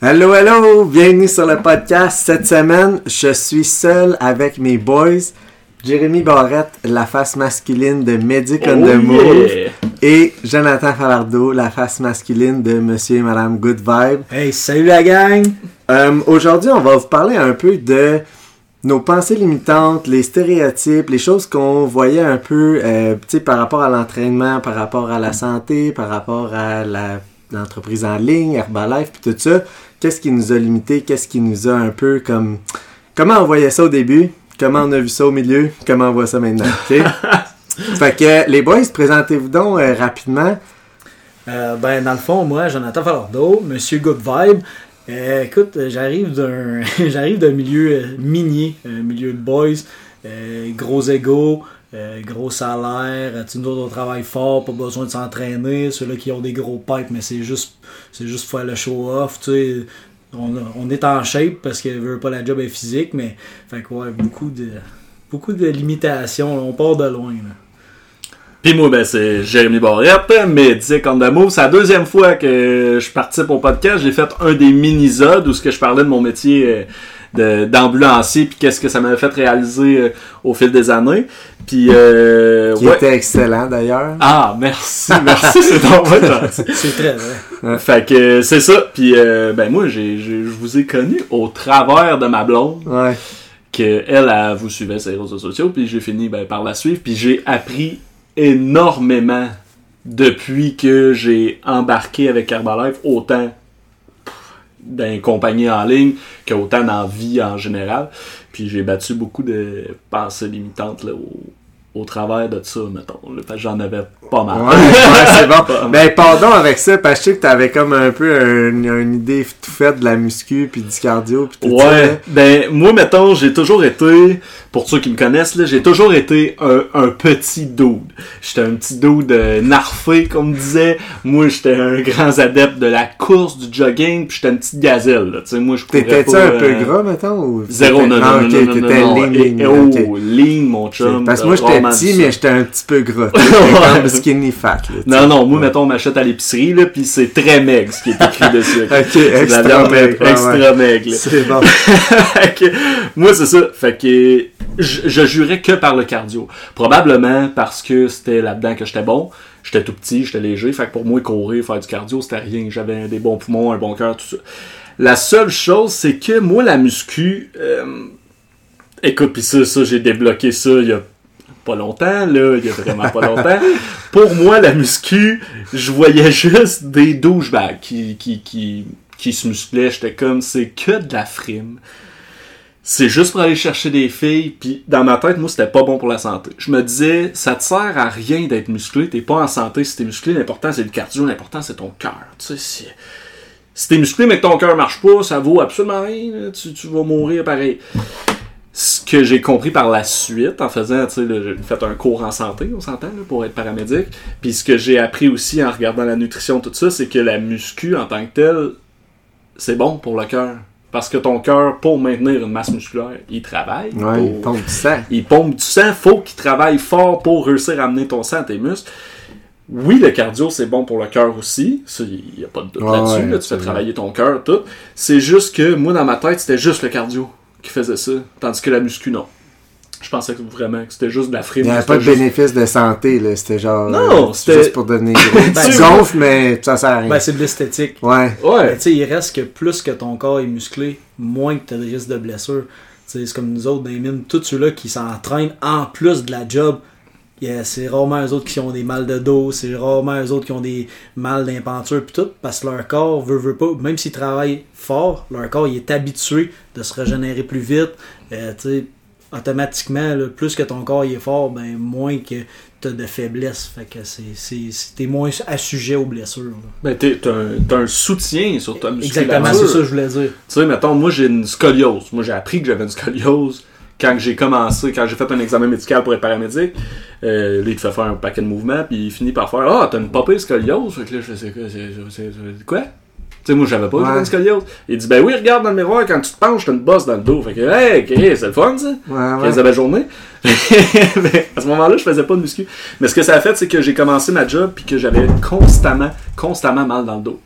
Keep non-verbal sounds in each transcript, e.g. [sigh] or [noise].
Hello, hello! Bienvenue sur le podcast. Cette semaine, je suis seul avec mes boys. Jérémy Barrette, la face masculine de Medic on the Move. Oh, yeah. Et Jonathan Falardeau, la face masculine de Monsieur et Madame Good Vibe. Hey, salut la gang! Euh, Aujourd'hui, on va vous parler un peu de nos pensées limitantes, les stéréotypes, les choses qu'on voyait un peu euh, tu sais, par rapport à l'entraînement, par rapport à la santé, par rapport à la- l'entreprise en ligne, Herbalife, puis tout ça. Qu'est-ce qui nous a limité? Qu'est-ce qui nous a un peu comme... Comment on voyait ça au début? Comment on a vu ça au milieu? Comment on voit ça maintenant? [laughs] fait que les boys, présentez-vous donc euh, rapidement. Euh, ben, dans le fond, moi, Jonathan Falardeau, Monsieur Good Vibe. Euh, écoute, euh, j'arrive d'un [laughs] j'arrive d'un milieu euh, minier, un milieu de boys, euh, gros ego, euh, gros salaire, tu nous autres, on travaille fort, pas besoin de s'entraîner, ceux-là qui ont des gros pipes, mais c'est juste c'est juste faire le show off, tu. On, on est en shape parce que veut pas la job est physique, mais fait que ouais, beaucoup de beaucoup de limitations, on part de loin là. Puis moi, ben, c'est Jérémy Barrette, Medic on the Move. C'est la deuxième fois que je participe au podcast. J'ai fait un des mini-zodes où ce que je parlais de mon métier euh, d'ambulancier puis qu'est-ce que ça m'avait fait réaliser euh, au fil des années. Puis, euh, Qui ouais. était excellent d'ailleurs. Ah, merci, merci, c'est [laughs] très vrai. Fait que c'est ça. Puis, euh, ben moi, je vous ai connu au travers de ma blonde. Ouais. que elle, elle vous suivait sur les réseaux sociaux, puis j'ai fini ben, par la suivre, puis j'ai appris énormément depuis que j'ai embarqué avec Herbalife, autant dans les compagnies en ligne qu'autant dans la vie en général. Puis j'ai battu beaucoup de pensées limitantes là, au, au travers de ça, mettons. là, parce que j'en avais pas mal. Ouais, ouais, c'est Pas [laughs] bon. mal. Ben, pardon avec ça, parce que je sais que t'avais comme un peu un- une idée tout faite de la muscu, puis du cardio, puis tout ça. Ouais, ben moi mettons, j'ai toujours été, pour ceux qui me connaissent là, j'ai toujours été un, un petit dude. J'étais un petit dude euh, narfé comme disait. Moi j'étais un grand adepte de la course, du jogging, puis j'étais une petite gazelle. Là. Tu sais, moi je courais T'étais-tu pas, un peu euh, gras, mettons? Ou Zéro, non, non, Ah, non, non, non, t'étais non, oh, mon chum. Parce que moi, j'étais rarement petit, mais j'étais un petit peu gras. [laughs] T'étais Ouais. comme skinny fat, là. tu Non, non, moi, mettons, on m'achète à l'épicerie, là, pis c'est très maigre, ce qui est écrit dessus. [laughs] Ok, C'est extra maigre, ouais, extra maigre. [laughs] C'est bon. Que, moi, c'est ça. Fait que je, je jurais que par le cardio. Probablement parce que c'était là-dedans que j'étais bon. J'étais tout petit, j'étais léger. Fait que pour moi, courir, faire du cardio, c'était rien. J'avais des bons poumons, un bon cœur, tout ça. La seule chose, c'est que moi, la muscu... euh, écoute, pis ça, ça j'ai débloqué ça il y a pas longtemps, là, il y a vraiment pas longtemps. Pour moi, la muscu, je voyais juste des douchebags qui, qui, qui, qui se musclaient. J'étais comme, c'est que de la frime. C'est juste pour aller chercher des filles, puis dans ma tête, moi, c'était pas bon pour la santé. Je me disais, ça te sert à rien d'être musclé, t'es pas en santé si t'es musclé, l'important c'est le cardio, l'important c'est ton cœur. Tu sais, si, si t'es musclé mais que ton cœur marche pas, ça vaut absolument rien, tu, tu vas mourir pareil. Ce que j'ai compris par la suite, en faisant, tu sais, j'ai fait un cours en santé, on s'entend, là, pour être paramédic, puis ce que j'ai appris aussi en regardant la nutrition, tout ça, c'est que la muscu, en tant que telle, c'est bon pour le cœur. Parce que ton cœur, pour maintenir une masse musculaire, il travaille. Ouais, il pompe du sang. il pompe du sang, faut qu'il travaille fort pour réussir à amener ton sang à tes muscles. Oui, le cardio, c'est bon pour le cœur aussi. Il n'y a pas de doute Ouais, là-dessus. là. tu fais travailler ton cœur, tout. C'est juste que moi, dans ma tête, c'était juste le cardio qui faisait ça. Tandis que la muscu, non. Je pensais que vraiment que c'était juste de la frime. Il n'y avait pas de juste- bénéfice de santé, là. C'était genre. Non, euh, c'était- Juste pour donner gros. [laughs] Ben, tu gonfles, mais ça sert à rien. Ben, c'est de l'esthétique. Ouais. Ouais. tu sais, il reste que plus que ton corps est musclé, moins que tu as de risque de blessure. Tu sais, C'est comme nous autres dans les mines, tous ceux-là qui s'entraînent en plus de la job, yeah, c'est rarement eux autres qui ont des mal de dos, c'est rarement eux autres qui ont des mal d'impenture pis tout, parce que leur corps veut, veut pas, même s'ils travaillent fort, leur corps il est habitué de se régénérer plus vite. Euh, automatiquement, là, plus que ton corps il est fort, ben moins que t'as de faiblesse. Fait que c'est, t'es moins assujet aux blessures. là. Ben, t'es- t'as un, un soutien sur ta musculature. Exactement, c'est ça que je voulais dire. Tu sais, mettons, moi j'ai une scoliose. Moi j'ai appris que j'avais une scoliose quand j'ai commencé, quand j'ai fait un examen médical pour être paramédic. Euh, là, il te fait faire un paquet de mouvements, puis il finit par faire Ah, t'as une popée scoliose. Fait que là, je c'est quoi c'est- Tu sais, moi j'avais pas, Ouais. une scoliose. Il dit Ben oui, regarde dans le miroir, quand tu te penches, t'as une bosse dans le dos. Fait que, hey, ok, c'est le fun ça. Ouais, Quelle ouais. belle journée. [laughs] Mais à ce moment-là, je faisais pas de muscu. Mais ce que ça a fait, c'est que j'ai commencé ma job puis que j'avais constamment, constamment mal dans le dos.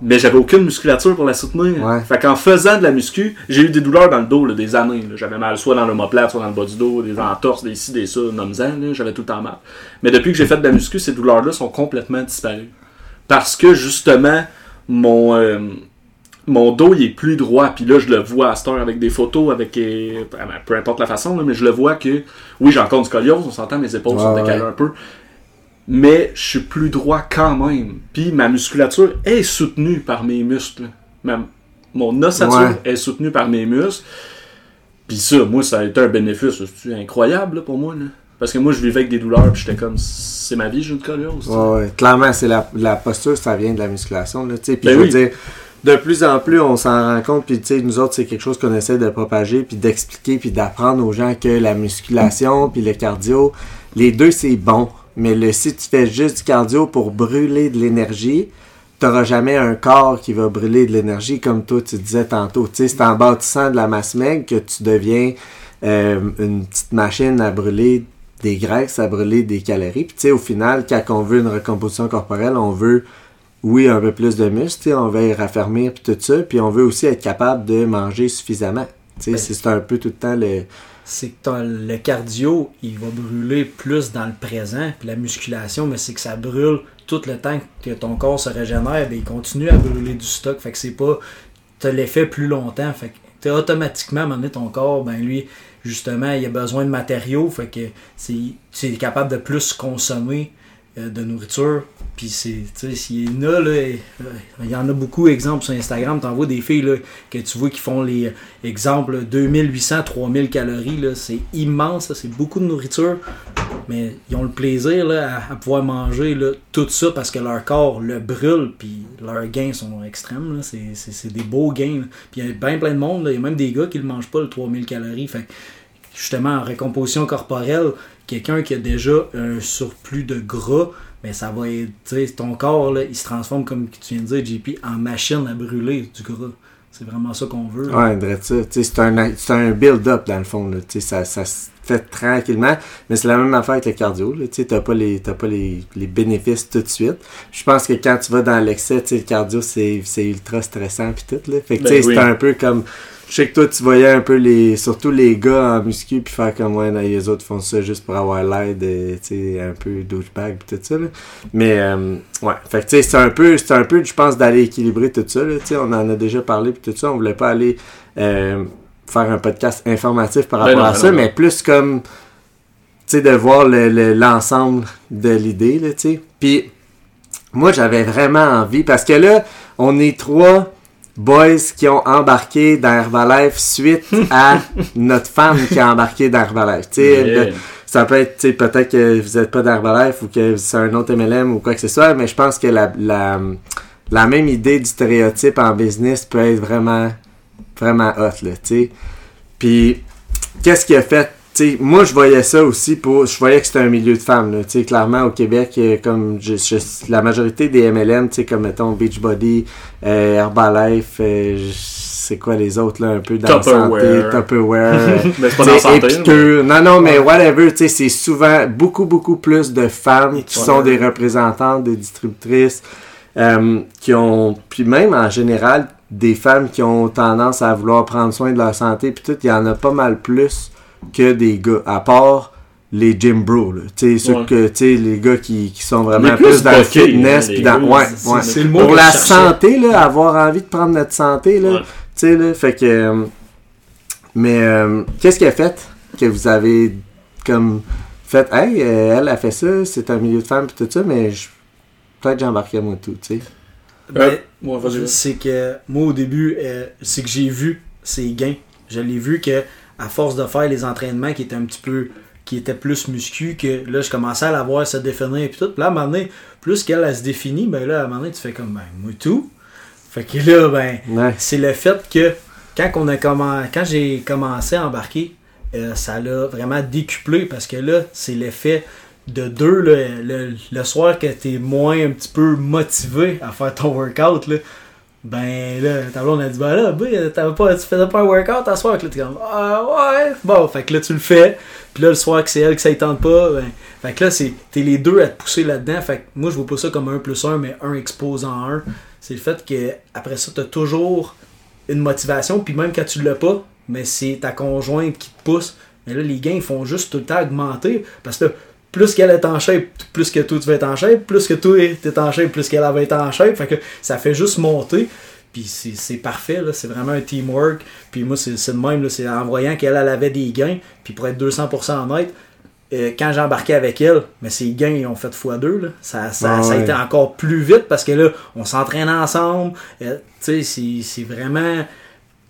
Mais j'avais aucune musculature pour la soutenir. Ouais. Fait qu'en faisant de la muscu, j'ai eu des douleurs dans le dos, là, des années. là. J'avais mal soit dans l'omoplate, soit dans le bas du dos, des entorses, des ci, des ça, nomme-en, j'avais tout le temps mal. Mais depuis que j'ai fait de la muscu, ces douleurs-là sont complètement disparues. Parce que justement, mon, euh, mon dos il est plus droit. Puis là, je le vois à cette heure avec des photos, avec euh, peu importe la façon, là, mais je le vois que oui, j'ai encore du scoliose, on s'entend, mes épaules sont décalées ouais. un peu. Mais je suis plus droit quand même. Puis ma musculature est soutenue par mes muscles. Ma- mon ossature Ouais. est soutenue par mes muscles. Puis ça, moi, ça a été un bénéfice c'est incroyable là, pour moi. Là? Parce que moi, je vivais avec des douleurs, puis j'étais comme, c'est ma vie, j'ai une scoliose. Ouais, ouais. Clairement, c'est la, la posture, ça vient de la musculation. Là, puis Ben je veux oui. dire, de plus en plus, on s'en rend compte. Puis tu sais, nous autres, c'est quelque chose qu'on essaie de propager, puis d'expliquer, puis d'apprendre aux gens que la musculation, puis le cardio, les deux, c'est bon. Mais le, si tu fais juste du cardio pour brûler de l'énergie, t'auras jamais un corps qui va brûler de l'énergie comme toi tu disais tantôt. Tu sais, c'est en bâtissant de la masse maigre que tu deviens euh, une petite machine à brûler des graisses, à brûler des calories. Puis tu sais, au final, quand on veut une recomposition corporelle, on veut, oui, un peu plus de muscle, on veut y raffermir puis tout ça, puis on veut aussi être capable de manger suffisamment. Tu sais, Ben, c'est c'est un peu tout le temps le... c'est que le cardio, il va brûler plus dans le présent, puis la musculation, mais c'est que ça brûle tout le temps que ton corps se régénère, ben, il continue à brûler du stock, fait que c'est pas, t'as l'effet plus longtemps, fait que t'as automatiquement, à ton corps, ben lui, justement, il a besoin de matériaux, fait que c'est, c'est capable de plus consommer de nourriture, puis c'est, tu sais, s'il y en a, euh, il y en a beaucoup, exemple, sur Instagram, t'envoies des filles, là, que tu vois qui font les, euh, exemple, 2800, 3000 calories, là, c'est immense, c'est beaucoup de nourriture, mais ils ont le plaisir, là, à, pouvoir manger, là, tout ça parce que leur corps le brûle, puis leurs gains sont extrêmes, là, c'est, c'est, c'est des beaux gains, puis il y a bien plein de monde, il y a même des gars qui ne mangent pas le 3000 calories, fait justement, en recomposition corporelle, quelqu'un qui a déjà un surplus de gras, mais ça va être, ton corps, là, il se transforme, comme tu viens de dire, JP, en machine à brûler du gras. C'est vraiment ça qu'on veut. là. Ouais, c'est un, c'est un build-up dans le fond. Là. Tu sais, Ça, ça se fait tranquillement. Mais c'est la même affaire avec le cardio. Tu sais, t'as pas, les, t'as pas les, les bénéfices tout de suite. Je pense que quand tu vas dans l'excès, tu sais, le cardio, c'est, c'est ultra stressant puis tout. Là. Fait que tu sais, Ben oui. c'est un peu comme. Je sais que toi, tu voyais un peu les. Surtout les gars en muscu puis faire comme ouais, les autres font ça juste pour avoir l'air de. Tu sais, un peu douchebag puis tout ça. Là. Mais euh, ouais. Fait que tu sais, c'est un peu. C'est un peu, je pense, d'aller équilibrer tout ça. Là. Tu sais, on en a déjà parlé puis tout ça. On voulait pas aller euh, faire un podcast informatif par Ben rapport non, à ben ça, non, mais plus comme. Tu sais, de voir le- le- l'ensemble de l'idée, là, tu sais. Puis, moi, j'avais vraiment envie, parce que là, on est trois boys qui ont embarqué dans Herbalife suite [laughs] à notre femme qui a embarqué dans Herbalife. Yeah. le- ça peut être, peut-être que vous n'êtes pas d'Herbalife ou que c'est un autre MLM ou quoi que ce soit, mais je pense que la, la, la même idée du stéréotype en business peut être vraiment, vraiment hot, là, tu sais. Puis, qu'est-ce qui a fait sais, moi je voyais ça aussi pour je voyais que c'était un milieu de femmes là, clairement au Québec euh, comme je, je- la majorité des MLM comme mettons Beachbody euh, Herbalife euh, je- c'est quoi les autres là un peu dans la santé Tupperware. [laughs] Mais c'est pas tu dans sais, la santé. Épicure. Non, non, mais whatever, tu sais, c'est souvent beaucoup, beaucoup plus de femmes qui Ouais. sont des représentantes, des distributrices, euh, qui ont, puis même en général, des femmes qui ont tendance à vouloir prendre soin de leur santé, puis tout, il y en a pas mal plus que des gars, à part les gym bros, là. Tu sais, ceux Ouais. que, les gars qui, qui sont vraiment plus, plus dans le fitness, hein, puis les dans, ouais, c'est- ouais. c'est le mot Pour la santé, là, avoir envie de prendre notre santé, là, là, fait que, euh, mais euh, qu'est-ce qui a fait que vous avez comme fait, hey, euh, elle a fait ça, c'est un milieu de femmes pis tout ça, mais je- peut-être j'embarquais moi tout, tu sais. Euh, Ben, ouais, vas-y. c'est que moi au début, euh, c'est que j'ai vu ses gains. Je l'ai vu que à force de faire les entraînements qui étaient un petit peu qui était plus muscu, que là, je commençais à la voir se définir et tout. Puis là, à un moment donné, plus qu'elle, elle se définit, ben là, à un moment donné, tu fais comme, ben, moi tout. Fait que là, ben, Ouais. c'est le fait que quand, on a commen- quand j'ai commencé à embarquer, euh, ça l'a vraiment décuplé parce que là, c'est l'effet de deux. là, le, le soir que t'es moins un petit peu motivé à faire ton workout, là, ben là, ta blonde a dit, ben là, ben, t'avais pas, tu faisais pas un workout à soir, que là, t'es comme, ah ouais, bon, fait que là, tu le fais, puis là, le soir que c'est elle que ça ne tente pas, ben, fait que là, c'est, t'es les deux à te pousser là-dedans, fait que moi, je vois pas ça comme un plus un, mais un exposant un. C'est le fait que, après ça, t'as toujours une motivation, puis même quand tu l'as pas, mais c'est ta conjointe qui te pousse, mais là, les gains, ils font juste tout le temps augmenter, parce que là, plus qu'elle est en shape, plus que toi tu vas être en shape, plus que toi t'es en shape, plus qu'elle va être en shape. Fait que ça fait juste monter. Puis c'est parfait, c'est vraiment un teamwork. Puis moi, c'est le même, là. c'est en voyant qu'elle elle avait des gains, puis pour être 200% honnête, euh, quand j'ai embarqué avec elle, mais ses gains ils ont fait x2. Là. Ça, ça, Ah ça a été encore plus vite parce que là, on s'entraîne ensemble. Euh, tu sais, c'est- c'est vraiment,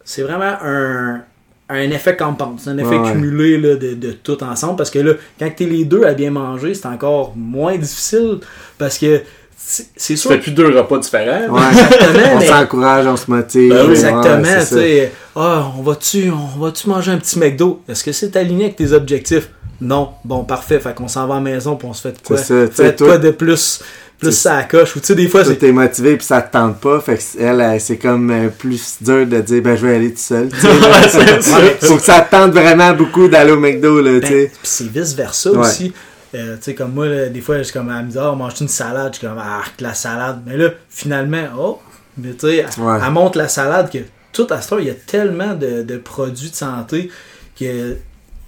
c'est vraiment un, un effet compound. C'est un effet Ouais. cumulé là, de, de tout ensemble parce que là, quand t'es les deux à bien manger, c'est encore moins difficile parce que c'est c'est Tu sûr fais plus deux repas différents. Ouais. Exactement, on mais- s'encourage, on se motive. Ben oui, Exactement, Ouais, tu. Ah, on va-tu on va-tu manger un petit McDo? Est-ce que c'est aligné avec tes objectifs? Non. Bon, parfait. Fait qu'on s'en va à la maison puis on se fait de quoi? Ça, tu Fait de toi- quoi de plus, plus ça coche? Ou tu sais, des fois, t'es motivé puis ça te tente pas. Fait que elle, elle, c'est comme euh, plus dur de dire ben je vais aller tout seul. [laughs] Faut que ça te tente vraiment beaucoup d'aller au McDo là, tu Ben, sais. puis c'est vice versa Ouais. aussi. Euh, tu sais, comme moi, là, des fois, je suis comme à me dire, oh, mange une salade? Je suis comme, ah, la salade. Mais là, finalement, oh, mais tu sais, elle- Ouais. elle la salade que tout à ce temps, il y a tellement de, de produits de santé que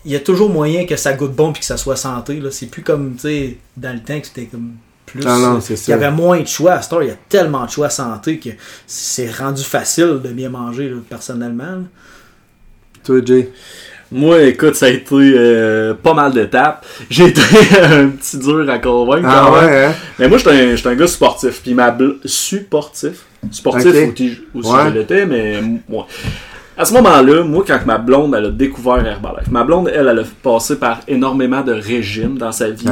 il y a toujours moyen que ça goûte bon puis que ça soit santé. Là. C'est plus comme, tu sais, dans le temps que c'était comme plus. Non, non, c'est Il y avait moins de choix. À ce temps, il y a tellement de choix santé que c'est rendu facile de bien manger, là, personnellement. là. Toi, Jay? Moi, écoute, ça a été euh, pas mal d'étapes. [laughs] J'ai été un petit dur à convaincre. Ah quand même. ouais, hein? Mais moi, j'étais un, j'étais un gars sportif. Puis ma bl- supportif. Sportif Ok. aussi, Ouais. je l'étais, mais moi. À ce moment-là, moi, quand ma blonde, elle a découvert Herbalife. Ma blonde, elle, elle a passé par énormément de régimes dans sa vie.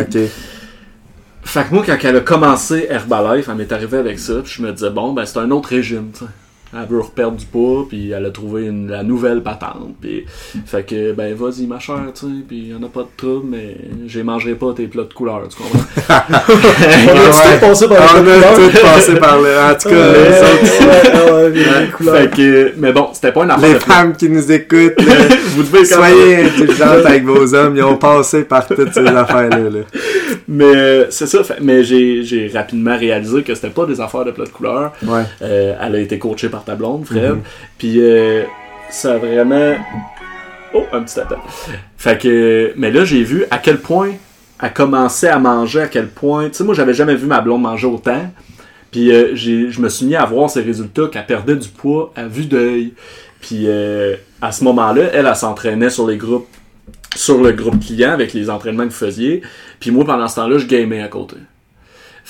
Fait que moi, quand elle a commencé Herbalife, elle m'est arrivée avec ça, puis je me disais, bon, ben, c'est un autre régime, tu sais. Elle veut reperdre du poids, puis elle a trouvé une, la nouvelle patente, puis fait que, ben, vas-y, ma chère, tu sais, puis y en a pas de trouble, mais j'ai mangerai pas tes plats de couleur, tu comprends? [laughs] On a Ouais. tout passé par On la a couleur. tout passé par là. En tout cas, Ouais, les autres- ouais, ouais, les couleurs. fait que, mais bon, c'était pas une affaire les de femmes qui nous écoutent, là, [laughs] Vous devez quand même- soyez indulgentes avec vos hommes. Ils ont passé par toutes ces affaires-là. là. Mais euh, c'est ça, fait- mais j'ai j'ai rapidement réalisé que c'était pas des affaires de plats de couleur. Ouais. Euh, elle a été coachée par ta blonde, Fred. Mhm. Puis euh, ça a vraiment. Oh, un petit appel. Fait que. Mais là, j'ai vu à quel point elle commençait à manger, à quel point. Tu sais, moi, j'avais jamais vu ma blonde manger autant. Puis euh, j'ai- je me suis mis à voir ses résultats, qu'elle perdait du poids à vue d'œil. Puis euh, à ce moment-là, elle, elle s'entraînait sur les groupes, sur le groupe client avec les entraînements que vous faisiez. Puis moi, pendant ce temps-là, je gamais à côté.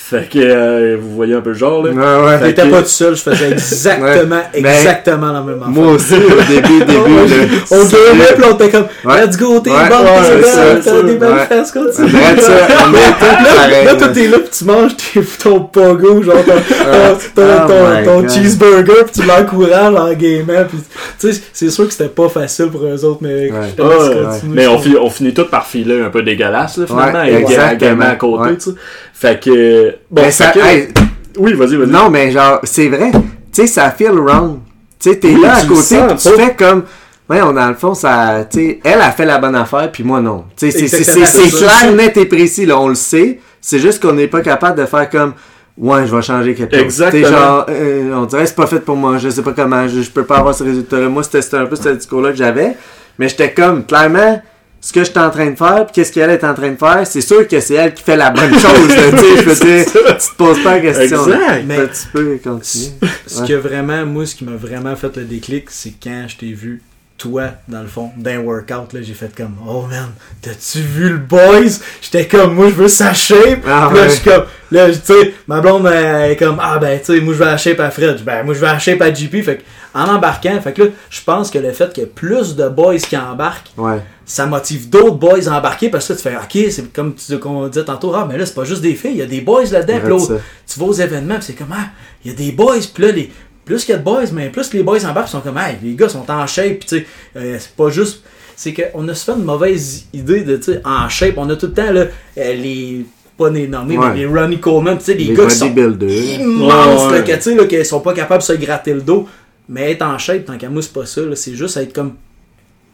Fait que euh, vous voyez un peu le genre, là. Ouais, ouais. T'étais que- pas tout seul, je faisais [laughs] exactement, Ouais. Exactement la même affaire. Moi aussi, au début, [laughs] début, là. on gamait, puis on était comme, Ouais. let's go, t'es Ouais, bon, ouais, t'es t'as des belles ouais. fesses, on est [laughs] tous Là, là, là. toi, t'es là, pis tu manges tes, ton pogo, genre ton, ton, Oh ton, cheeseburger, pis tu l'encourages en gamant, pis tu sais, c'est sûr que c'était pas facile pour eux autres, mais Ouais. Ah, ouais. mais on, on finit tout par filer un peu dégueulasse, là, finalement, Ouais, et exactement. à côté, Ouais. tu sais. Fait que. Bon, Mais fait ça, que- hey, Oui, vas-y, vas-y. non, mais genre, c'est vrai. Tu sais, ça feel wrong. Tu sais, t'es Oui, là à côté, sens, tu fais comme. Ouais, on dans le fond, ça. Tu sais, elle a fait la bonne affaire, puis moi non. Tu sais, c'est- clair, net et précis, là, on le sait. C'est juste qu'on n'est pas capable de faire comme. Ouais, je vais changer quelque chose. Exactement. Tu sais, genre, euh, on dirait c'est pas fait pour moi, je sais pas comment, je, je peux pas avoir ce résultat-là. Moi, c'était un peu ce discours-là que j'avais. Mais j'étais comme, clairement, ce que j'étais en train de faire, puis qu'est-ce qu'elle est en train de faire, c'est sûr que c'est elle qui fait la bonne chose. tu sais, je veux dire, tu te poses pas la question. là. Exact. Mais- Tu peux continuer. Ce Ouais. que vraiment, moi, ce qui m'a vraiment fait le déclic, c'est quand je t'ai vu toi, dans le fond, d'un workout, là, j'ai fait comme, oh man, t'as-tu vu le boys? J'étais comme, moi, je veux sa shape. Ah, là, ouais. je suis comme, là, tu sais, ma blonde elle est comme, ah ben, tu sais, moi, je veux la shape à Fred. Ben, moi, je veux la shape à JP. Fait que, en embarquant, fait que là, je pense que le fait qu'il y ait plus de boys qui embarquent, Ouais. ça motive d'autres boys à embarquer parce que là, tu fais, ok, c'est comme tu qu'on disait tantôt, ah, mais là, c'est pas juste des filles, il y a des boys là-dedans. Puis là, tu vas aux événements, c'est comme, ah, il y a des boys, puis là, les, plus qu'il y a de boys, mais plus que les boys embarquent, ils sont comme, hey, les gars sont en shape, tu sais, euh, c'est pas juste. C'est qu'on a souvent une mauvaise idée de, tu sais, en shape. On a tout le temps, là, euh, les. Pas les nommés, Ouais. mais les Ronnie Coleman, tu sais, les, Les gars qui sont immenses, Ouais, là, ouais. tu sais, qui sont pas capables de se gratter le dos. Mais être en shape, tant qu'à moi, c'est pas ça, c'est juste être comme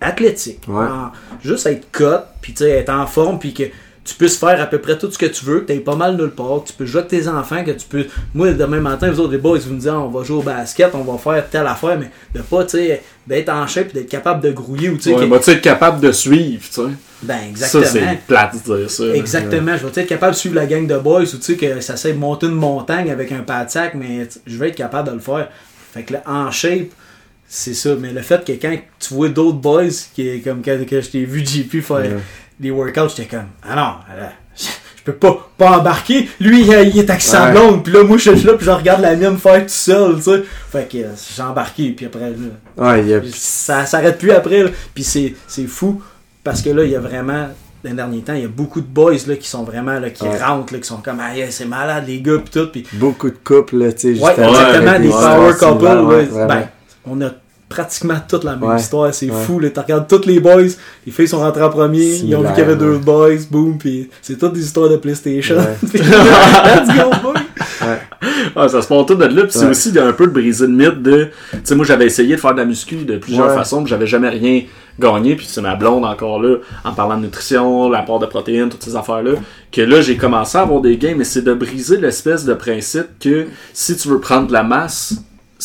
athlétique. En- juste être cut, puis tu sais, être en forme, puis que tu puisses faire à peu près tout ce que tu veux, que tu pas mal nulle part, que tu peux jouer avec tes enfants, que tu peux. Moi, demain matin, vous autres, les boys, vous me dites, on va jouer au basket, on va faire telle affaire, mais de pas, tu sais, d'être en shape, puis d'être capable de grouiller, ou tu sais, Ouais, que- bah, tu être capable de suivre, tu sais. ben, Ça, exactement. c'est plate de dire ça. Exactement, je vais être capable de suivre la gang de boys ou tu sais que ça sait monter une montagne avec un pas de sac, mais je vais être capable de le faire. Fait que là, en shape, c'est ça. Mais le fait que quand tu vois d'autres boys, qui est comme quand, je t'ai vu JP faire Ouais. Les workouts, j'étais comme Ah non, là, je peux pas, pas embarquer. Lui, il, il est avec sa Ouais. blonde, puis là, moi, je suis là, puis je regarde la mienne faire tout seul, tu sais. Fait que euh, j'ai embarqué, puis après, là, Ouais, il y a. ça s'arrête plus après. là. Puis c'est, fou parce que là, il y a vraiment, dans les derniers temps, il y a beaucoup de boys là, qui sont vraiment, là, qui Ouais. rentrent, là, qui sont comme, ah, yeah, c'est malade, les gars, pis tout. Puis, Beaucoup de couples, là, tu sais, ouais, justement. exactement, des des power couples. ouais. ouais, ben, on a pratiquement toute la même Ouais. histoire. C'est Ouais. fou. Tu regardes tous les boys, les filles sont rentrées en premier, ils ont vu qu'il y avait deux boys, boom, puis c'est toutes des histoires de PlayStation. Ouais. Puis, [laughs] Let's go, boy! Ah, ça se part tout de là. Puis c'est aussi un peu de briser le mythe de. Tu sais, moi, j'avais essayé de faire de la muscu de plusieurs Ouais. façons, puis j'avais jamais rien gagné. Puis c'est ma blonde encore là, en parlant de nutrition, l'apport de protéines, toutes ces affaires-là, que là, j'ai commencé à avoir des gains, mais c'est de briser l'espèce de principe que si tu veux prendre de la masse,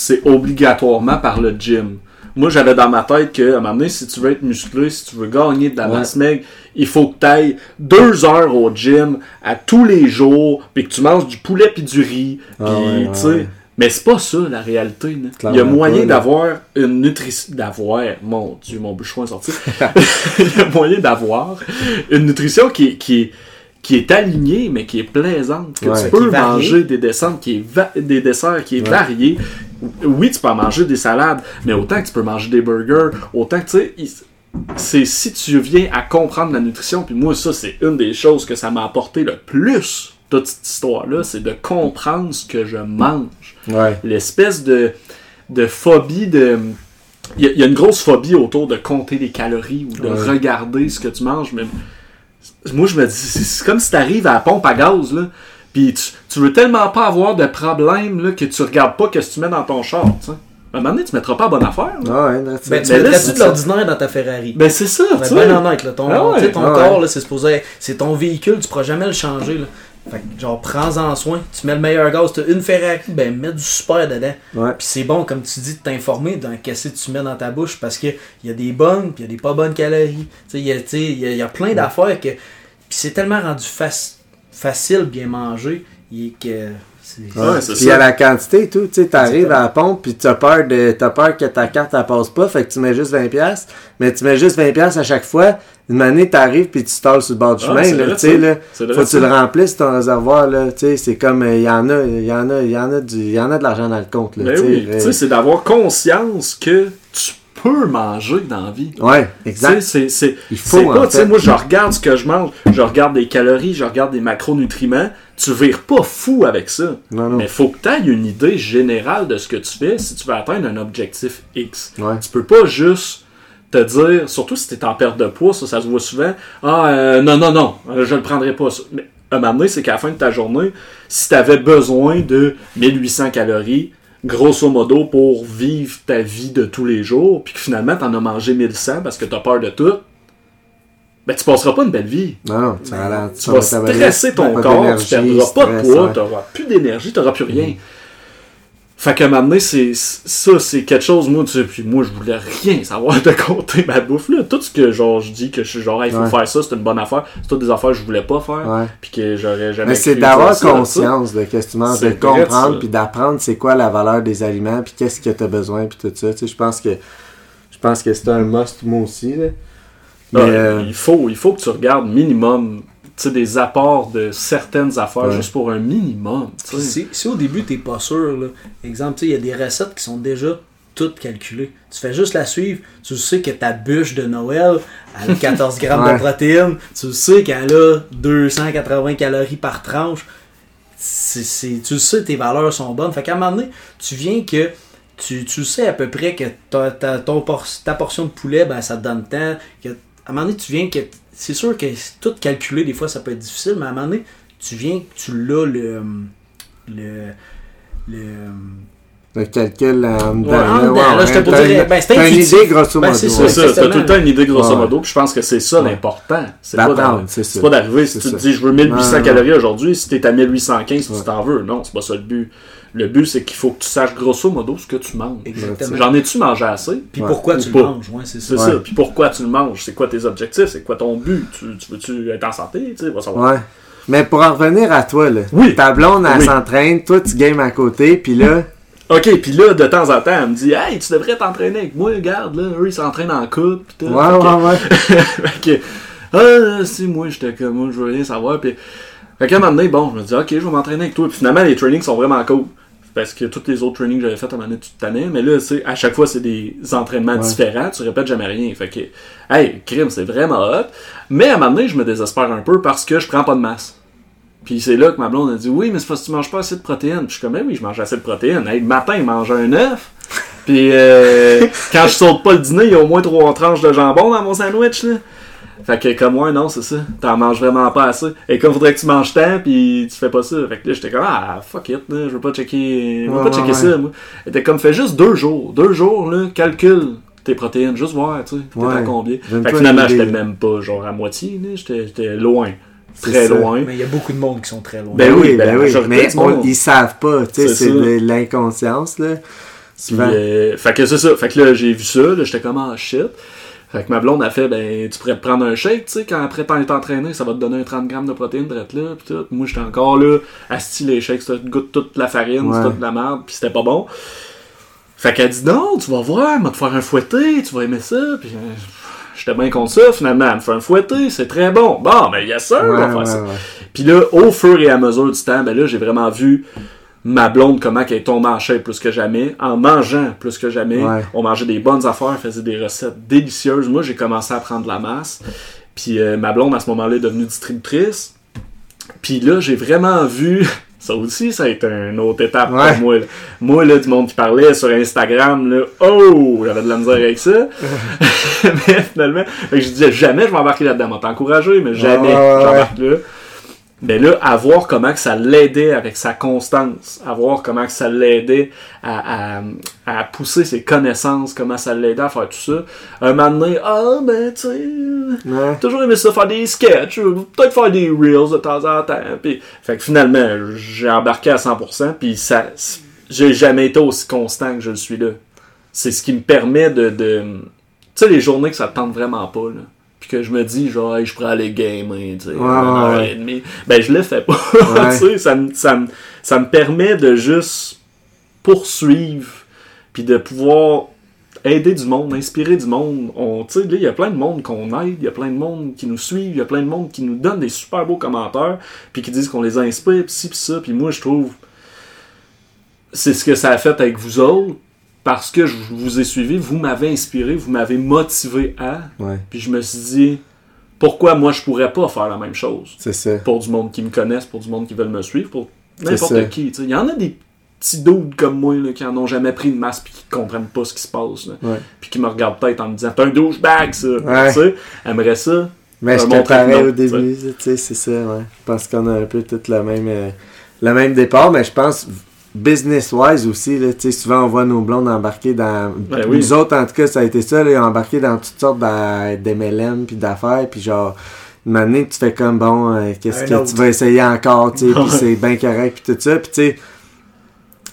c'est obligatoirement par le gym. Moi, j'avais dans ma tête que, à un moment donné, si tu veux être musclé, si tu veux gagner de la Ouais. masse maigre, il faut que tu ailles deux heures au gym à tous les jours, puis que tu manges du poulet puis du riz, Ah ouais, ouais. Mais c'est pas ça la réalité. Il y a moyen d'avoir une nutrition. D'avoir. Mon Dieu, mon bouchon est sorti. [laughs] Il y a moyen d'avoir une nutrition qui est, qui est, qui est alignée, mais qui est plaisante. Que Ouais. tu Qui peux manger des descentes qui est va- des desserts qui est Ouais. varié. Oui, tu peux en manger des salades, mais autant que tu peux manger des burgers, autant que tu sais. il- C'est si tu viens à comprendre la nutrition, puis moi, ça, c'est une des choses que ça m'a apporté le plus, toute cette histoire-là, c'est de comprendre ce que je mange Ouais. l'espèce de, de phobie de. Il y, a- il y a une grosse phobie autour de compter les calories ou de Ouais. regarder ce que tu manges. Mais moi, je me dis, c'est c'est comme si tu arrives à la pompe à gaz, là. Puis tu, tu veux tellement pas avoir de problème là, que tu regardes pas ce que tu mets dans ton char. tu sais. À un moment donné, tu mettras pas la bonne affaire. là. Ah ouais, Ben, tu Mais là, mettrais-tu de l'ordinaire dans ta Ferrari? Ben c'est ça, Ben, tu ben honnête, là, ton, Ah ouais, ton ah corps, ouais. c'est supposé c'est ton véhicule, tu pourras jamais le changer. Là. Fait que, genre, prends-en soin. Tu mets le meilleur gaz, tu as une Ferrari, ben mets du super dedans. Ouais. Puis c'est bon, comme tu dis, de t'informer dans qu'est-ce que tu mets dans ta bouche parce qu'il y a des bonnes, puis il y a des pas bonnes calories. Tu sais, il y a- y, plein d'affaires que. Puis c'est tellement rendu fac- facile bien manger et que. c'est- Ouais, puis ça. à la quantité et tout, tu sais, t'arrives à la pompe puis t'as peur de t'as peur que ta carte elle passe pas, fait que tu mets juste 20 pièces, mais tu mets juste 20 pièces à chaque fois. Une année t'arrives puis tu stalles sur le bord du Ah, chemin là, tu sais là. Faut que tu le remplisses ton réservoir là, tu sais, c'est comme il y en a il y en a il y en a du il y en a de l'argent dans le compte là, Ben tu sais, oui, euh, tu sais, c'est d'avoir conscience que peux manger dans la vie. Ouais, exact. c'est, c'est, Il faut, c'est en pas, tu sais, fait. moi, je regarde ce que je mange, je regarde des calories, je regarde des macronutriments. Tu vires pas fou avec ça. Non non. Mais faut que tu aies une idée générale de ce que tu fais si tu veux atteindre un objectif X. Ouais. Tu peux pas juste te dire, surtout si tu es en perte de poids, ça, ça se voit souvent, ah, euh, non, non, non, euh, je le prendrai pas. Mais à un moment donné, c'est qu'à la fin de ta journée, si tu avais besoin de 1800 calories, grosso modo, pour vivre ta vie de tous les jours, puis que finalement, tu en as mangé 1100 parce que tu as peur de tout, ben, tu passeras pas une belle vie. Non, tu, vas- stresser ton corps, tu perdras pas de poids, tu n'auras plus d'énergie, tu n'auras plus rien. Fait qu'à un moment donné, c'est, ça, c'est quelque chose, moi, tu sais, puis moi, je voulais rien savoir de compter ma bouffe, là. Tout ce que, genre, je dis que je suis genre, il faut Ouais. faire ça, c'est une bonne affaire. C'est toutes des affaires que je voulais pas faire, puis que j'aurais jamais Mais c'est d'avoir conscience de qu'est-ce que tu manges, C'est de comprendre puis d'apprendre c'est quoi la valeur des aliments puis qu'est-ce que tu as besoin puis tout ça. Tu sais, je pense que je pense que c'est un must, moi aussi. Là. Ah, Mais, euh, il, faut, il faut que tu regardes minimum sais, des apports de certaines affaires Ouais. juste pour un minimum. tu. Si, si au début t'es pas sûr, là, exemple, tu sais, il y a des recettes qui sont déjà toutes calculées. Tu fais juste la suivre, tu sais que ta bûche de Noël elle a 14 [laughs] grammes Ouais. de protéines, tu sais qu'elle a 280 calories par tranche. C'est, c'est- tu sais tes valeurs sont bonnes. Fait qu'à un moment donné, tu viens que tu, tu sais à peu près que ta, ta, ton por- ta portion de poulet, ben, ça te donne tant. Que, à un moment donné, tu viens que. C'est sûr que tout calculer, des fois, ça peut être difficile, mais à un moment donné, tu viens que tu l'as le. le. le le calcul en dedans. Ouais, en là, dedans, ouais, là, j'étais pour t'as dire, une- ben, c'est une idée, grosso Ben, modo. c'est ça, t'as tout le temps une idée grosso Ouais. modo, puis je pense que c'est ça Ouais. l'important. C'est pas d'arriver si tu te dis je veux 1800 Non, non. calories aujourd'hui, si t'es à 1815, si Ouais. tu t'en veux. Non, c'est pas ça le but. Le but, c'est qu'il faut que tu saches grosso modo ce que tu manges. Exactement. J'en ai-tu mangé assez? Puis Ouais. pourquoi Ou tu pas. le manges, ouais, c'est ça. C'est Ouais. ça. Puis pourquoi tu le manges? C'est quoi tes objectifs? C'est quoi ton but? Tu, tu veux-tu être en santé? Tu sais, va savoir. Ouais. Mais pour en revenir à toi, là. Oui. Ta blonde, elle Oui. s'entraîne, toi, tu games à côté, puis là, Ok, puis là, de temps en temps, elle me dit Hey, tu devrais t'entraîner avec moi, regarde, là, eux, ils s'entraînent en couple. pis tout. ouais, ouais, ouais. [laughs] fait que, ah, si, moi, j'étais comme, moi, je veux rien savoir. Puis, fait qu'à un moment donné, bon, je me dis, ok, je vais m'entraîner avec toi. Puis finalement, les trainings sont vraiment cool. Parce que tous les autres trainings que j'avais fait à un moment donné, tu te tannais. Mais là, sais, à chaque fois, c'est des entraînements Ouais. différents. Tu répètes jamais rien. Fait que, hey, crime, c'est vraiment hot. Mais à un moment donné, je me désespère un peu parce que je prends pas de masse. Puis c'est là que ma blonde a dit Oui, mais c'est parce que tu manges pas assez de protéines. Puis je suis comme Ben oui, je mange assez de protéines. Hey, le matin, il mange un œuf. Puis euh, [laughs] quand je saute pas le dîner, il y a au moins trois tranches de jambon dans mon sandwich. Là. Fait que comme moi, non, c'est ça. T'en manges vraiment pas assez. Et comme faudrait que tu manges tant, puis tu fais pas ça. Fait que là, j'étais comme Ah, fuck it, là, je veux pas checker, je veux Ouais, pas checker ouais, ça, moi. Elle était comme Fais juste deux jours. Deux jours, là, calcule tes protéines, juste voir, tu sais. T'es Ouais. à combien. Fait que finalement, j'étais même pas genre à moitié, là. J'étais j'étais loin. Très ça. loin. Mais il y a beaucoup de monde qui sont très loin. Ben oui, ben la oui. Mais on- ils savent pas, tu sais, C'est de l'inconscience, là. Puis, euh, fait que c'est ça. Fait que là, j'ai vu ça. Là, j'étais comme, ah, shit. Fait que ma blonde a fait, ben, tu pourrais te prendre un shake, tu sais, quand après t'en es entraîné, ça va te donner un 30 grammes de protéines, drette là, pis tout. Moi, j'étais encore là, asti les shakes, ça te goûte toute la farine, Ouais. toute de la merde, pis c'était pas bon. Fait qu'elle dit, non, tu vas voir, elle va te faire un fouetté, tu vas aimer ça, pis euh, j'étais bien contre ça, finalement, elle me fait un fouetté, c'est très bon. Bon, ben, yes sir, on va Ouais, faire ouais, ça. ouais. Puis là, au fur et à mesure du temps, ben là, j'ai vraiment vu ma blonde comment qu'elle est tombée en shape plus que jamais, en mangeant plus que jamais. Ouais. On mangeait des bonnes affaires, faisait des recettes délicieuses. Moi, j'ai commencé à prendre de la masse. Puis euh, ma blonde, à ce moment-là, est devenue distributrice. Puis là, j'ai vraiment vu... [laughs] Ça aussi, ça a été une autre étape Ouais. pour moi. là. Moi, là, du monde qui parlait sur Instagram, là, oh, j'avais de la misère avec ça. [laughs] [laughs] mais finalement, je disais jamais je vais embarquer là-dedans. On m'a encouragé, mais jamais ouais. j'embarque là. Mais là, à voir comment que ça l'aidait avec sa constance, à voir comment que ça l'aidait à, à, à pousser ses connaissances, comment ça l'aidait à faire tout ça. Un moment donné, ah, ben, tu sais, Ouais. toujours aimé ça faire des sketchs, peut-être faire des reels de temps en temps. Puis, fait que finalement, j'ai embarqué à 100%, puis ça, j'ai jamais été aussi constant que je le suis là. C'est ce qui me permet de, de tu sais, les journées que ça te tente vraiment pas, là. Puis que je me dis, genre, Hey, je pourrais aller gamer, tu sais, une heure ouais. et demie. Ben, je le fais pas. [laughs] Ouais. tu sais, ça, me- ça, me- ça me permet de juste poursuivre, puis de pouvoir aider du monde, inspirer du monde. On, tu sais, il y a plein de monde qu'on aide, il y a plein de monde qui nous suivent, il y a plein de monde qui nous donne des super beaux commentaires, puis qui disent qu'on les inspire, pis ci, pis ça. Puis moi, je trouve, c'est ce que ça a fait avec vous autres, parce que je vous ai suivi, vous m'avez inspiré, vous m'avez motivé à, Ouais, puis je me suis dit, pourquoi moi je pourrais pas faire la même chose? c'est ça. Pour du monde qui me connaissent, pour du monde qui veulent me suivre, pour n'importe qui. Il y en a des petits dudes comme moi là, qui en ont jamais pris de masse puis qui comprennent pas ce qui se passe. là. Ouais. Puis qui me regardent peut-être en me disant T'es un douchebag, ça. Ouais. Tu sais, aimerait ça. Mais je te au début, tu sais, c'est ça, ouais. Je pense qu'on a un peu tout le même, euh, le même départ, mais je pense business-wise aussi, là, souvent on voit nos blondes embarquer dans... Ben oui. Nous autres, en tout cas, ça a été ça, là, embarqué dans toutes sortes d'MLM puis d'affaires, puis genre, une année, tu fais comme, bon, euh, qu'est-ce que autre. tu vas essayer encore, tu sais, puis c'est bien correct, puis tout ça, puis tu sais,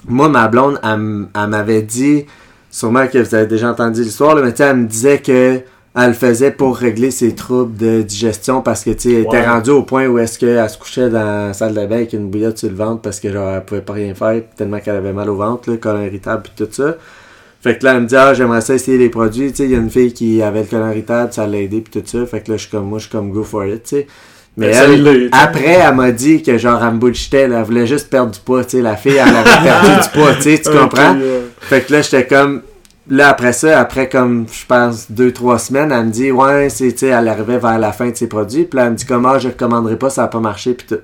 moi, ma blonde, elle, elle m'avait dit, sûrement que vous avez déjà entendu l'histoire, mais tu sais, elle me disait que elle le faisait pour régler ses troubles de digestion parce que tu sais, elle était Ouais. rendue au point où est-ce qu'elle se couchait dans la salle de bain avec une bouillotte sur le ventre parce que genre elle pouvait pas rien faire tellement qu'elle avait mal au ventre, là, colon irritable puis tout ça. Fait que là, elle me dit, ah, j'aimerais ça essayer les produits. Tu sais, il y a une fille qui avait le colon irritable, ça l'a aidé, puis tout ça. Fait que là, je suis comme, moi, je suis comme, go for it, tu sais. Mais elle, après, elle m'a dit que genre, elle me bullshitait, elle voulait juste perdre du poids, tu sais. La fille, elle avait perdu du poids, tu sais, tu [laughs] comprends? Fait que là, j'étais comme. Là, après ça, après comme, je pense, deux, trois semaines, elle me dit, ouais, c'est, tu sais, elle arrivait vers la fin de ses produits. Puis là, elle me dit, comment, je recommanderais pas, ça a pas marché. Puis tout.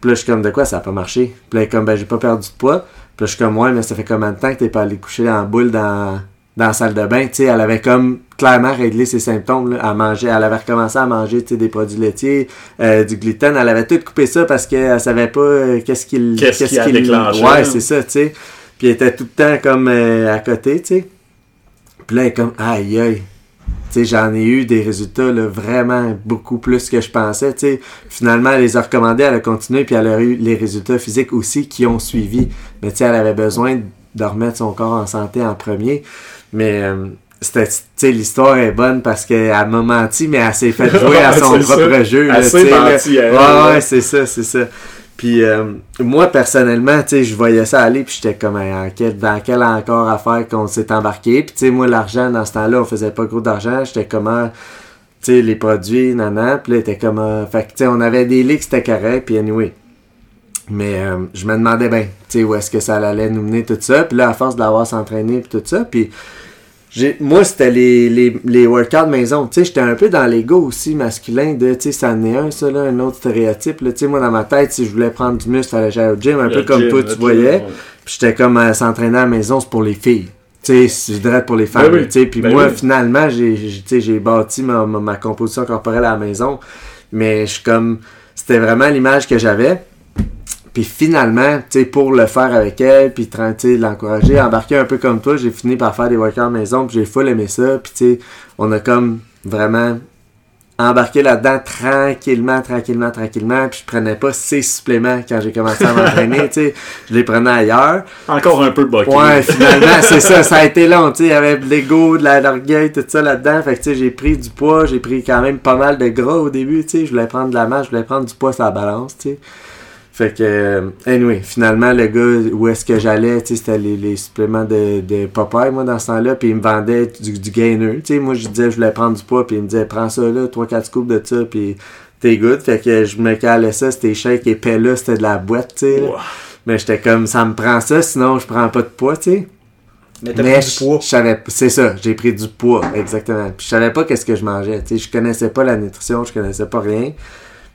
Puis là, je suis comme, de quoi ça a pas marché? Puis là, elle est comme, ben, j'ai pas perdu de poids. Puis là, je suis comme, ouais, mais ça fait combien de temps que t'es pas allé coucher en boule dans, dans la salle de bain? Tu sais, elle avait comme clairement réglé ses symptômes, là. Elle mangeait, elle avait recommencé à manger, tu sais, des produits laitiers, euh, du gluten. Elle avait tout coupé ça parce qu'elle savait pas euh, qu'est-ce qu'il, Qu'est-ce qui a qu'il- déclenché, Ouais, c'est ça, tu sais. Puis elle était tout le temps comme euh, à côté, tu sais. Puis là, elle est comme, aïe, aïe. J'en ai eu des résultats là, vraiment beaucoup plus que je pensais. Finalement, elle les a recommandés, elle a continué, puis elle a eu les résultats physiques aussi qui ont suivi. Mais elle avait besoin de remettre son corps en santé en premier. Mais euh, c'était, l'histoire est bonne parce qu'elle m'a menti, mais elle s'est fait [laughs] jouer à son propre ça. jeu. Elle là, menti, elle, Ouais, ouais, c'est ça, c'est ça. Puis euh, moi, personnellement, tu sais, je voyais ça aller, puis j'étais comme, en dans quelle encore affaire qu'on s'est embarqué? Puis tu sais, moi, l'argent, dans ce temps-là, on faisait pas gros d'argent. J'étais comment, tu sais, les produits, nanan. Puis là, était comme, euh, fait que tu sais, on avait des leaks, c'était correct, puis anyway. Mais euh, je me demandais bien, tu sais, où est-ce que ça allait nous mener tout ça. Puis là, à force de l'avoir s'entraîner, puis tout ça, puis moi c'était les, les, les workouts maison. Tu sais j'étais un peu dans l'ego aussi masculin de tu sais ça en est un ça là un autre stéréotype tu sais moi dans ma tête si je voulais prendre du muscle fallait j'aille au gym un le peu comme toi tu voyais. ouais. puis j'étais comme à s'entraîner à la maison c'est pour les filles. Tu sais je dirais pour les femmes Ben oui, tu sais. Puis ben moi oui. finalement j'ai bâti ma, ma, ma composition corporelle à la maison. Mais je suis comme c'était vraiment l'image que j'avais puis finalement, tu sais, pour le faire avec elle, puis tra- tu sais, l'encourager, embarquer un peu comme toi, j'ai fini par faire des workouts maison, puis j'ai full aimé ça, puis tu sais, on a comme vraiment embarqué là-dedans tranquillement, tranquillement, tranquillement, puis je prenais pas ces suppléments quand j'ai commencé à m'entraîner, tu sais, je les prenais ailleurs. Encore un peu de bucket. Ouais, finalement, c'est ça, ça a été long, tu sais, il y avait de l'ego, de l'orgueil, tout ça là-dedans, fait que tu sais, j'ai pris du poids, j'ai pris quand même pas mal de gras au début, tu sais, je voulais prendre de la masse, je voulais prendre du poids sur la balance, tu sais. Fait que, euh, anyway, finalement, le gars, où est-ce que j'allais, tu sais, c'était les, les suppléments de, de Popeye, moi, dans ce temps-là, puis il me vendait du, du gainer, tu sais, moi, je disais, je voulais prendre du poids, puis il me disait, prends ça, là, 3-4 scoops de ça, puis t'es good, fait que je me calais ça, c'était shake épais, là, c'était de la boîte, tu sais, mais j'étais comme, ça me prend ça, sinon, je prends pas de poids, tu sais. Mais t'as pris du poids. je savais, c'est ça, j'ai pris du poids, exactement. Puis je savais pas qu'est-ce que je mangeais, tu sais, je connaissais pas la nutrition, je connaissais pas rien.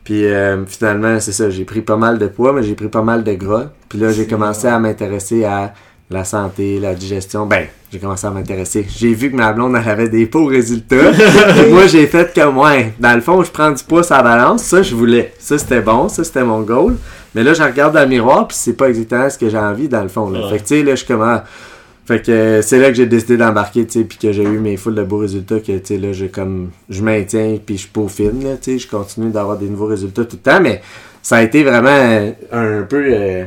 Puis euh, finalement, c'est ça, j'ai pris pas mal de poids, mais j'ai pris pas mal de gras. Puis là, j'ai commencé à m'intéresser à la santé, la digestion. Ben, j'ai commencé à m'intéresser. J'ai vu que ma blonde, elle avait des beaux résultats. [laughs] Moi, j'ai fait comme, ouais, dans le fond, je prends du poids la balance. Ça, je voulais. Ça, c'était bon. Ça, c'était mon goal. Mais là, je regarde dans le miroir, puis c'est pas exactement ce que j'ai envie, dans le fond. Là. Ouais. Fait que, tu sais, là, je commence... Fait que euh, c'est là que j'ai décidé d'embarquer, tu sais, puis que j'ai eu mes foules de beaux résultats, que, tu sais, là, j'ai comme, je maintiens, puis je peaufine, là, tu sais, je continue d'avoir des nouveaux résultats tout le temps, mais ça a été vraiment un peu euh,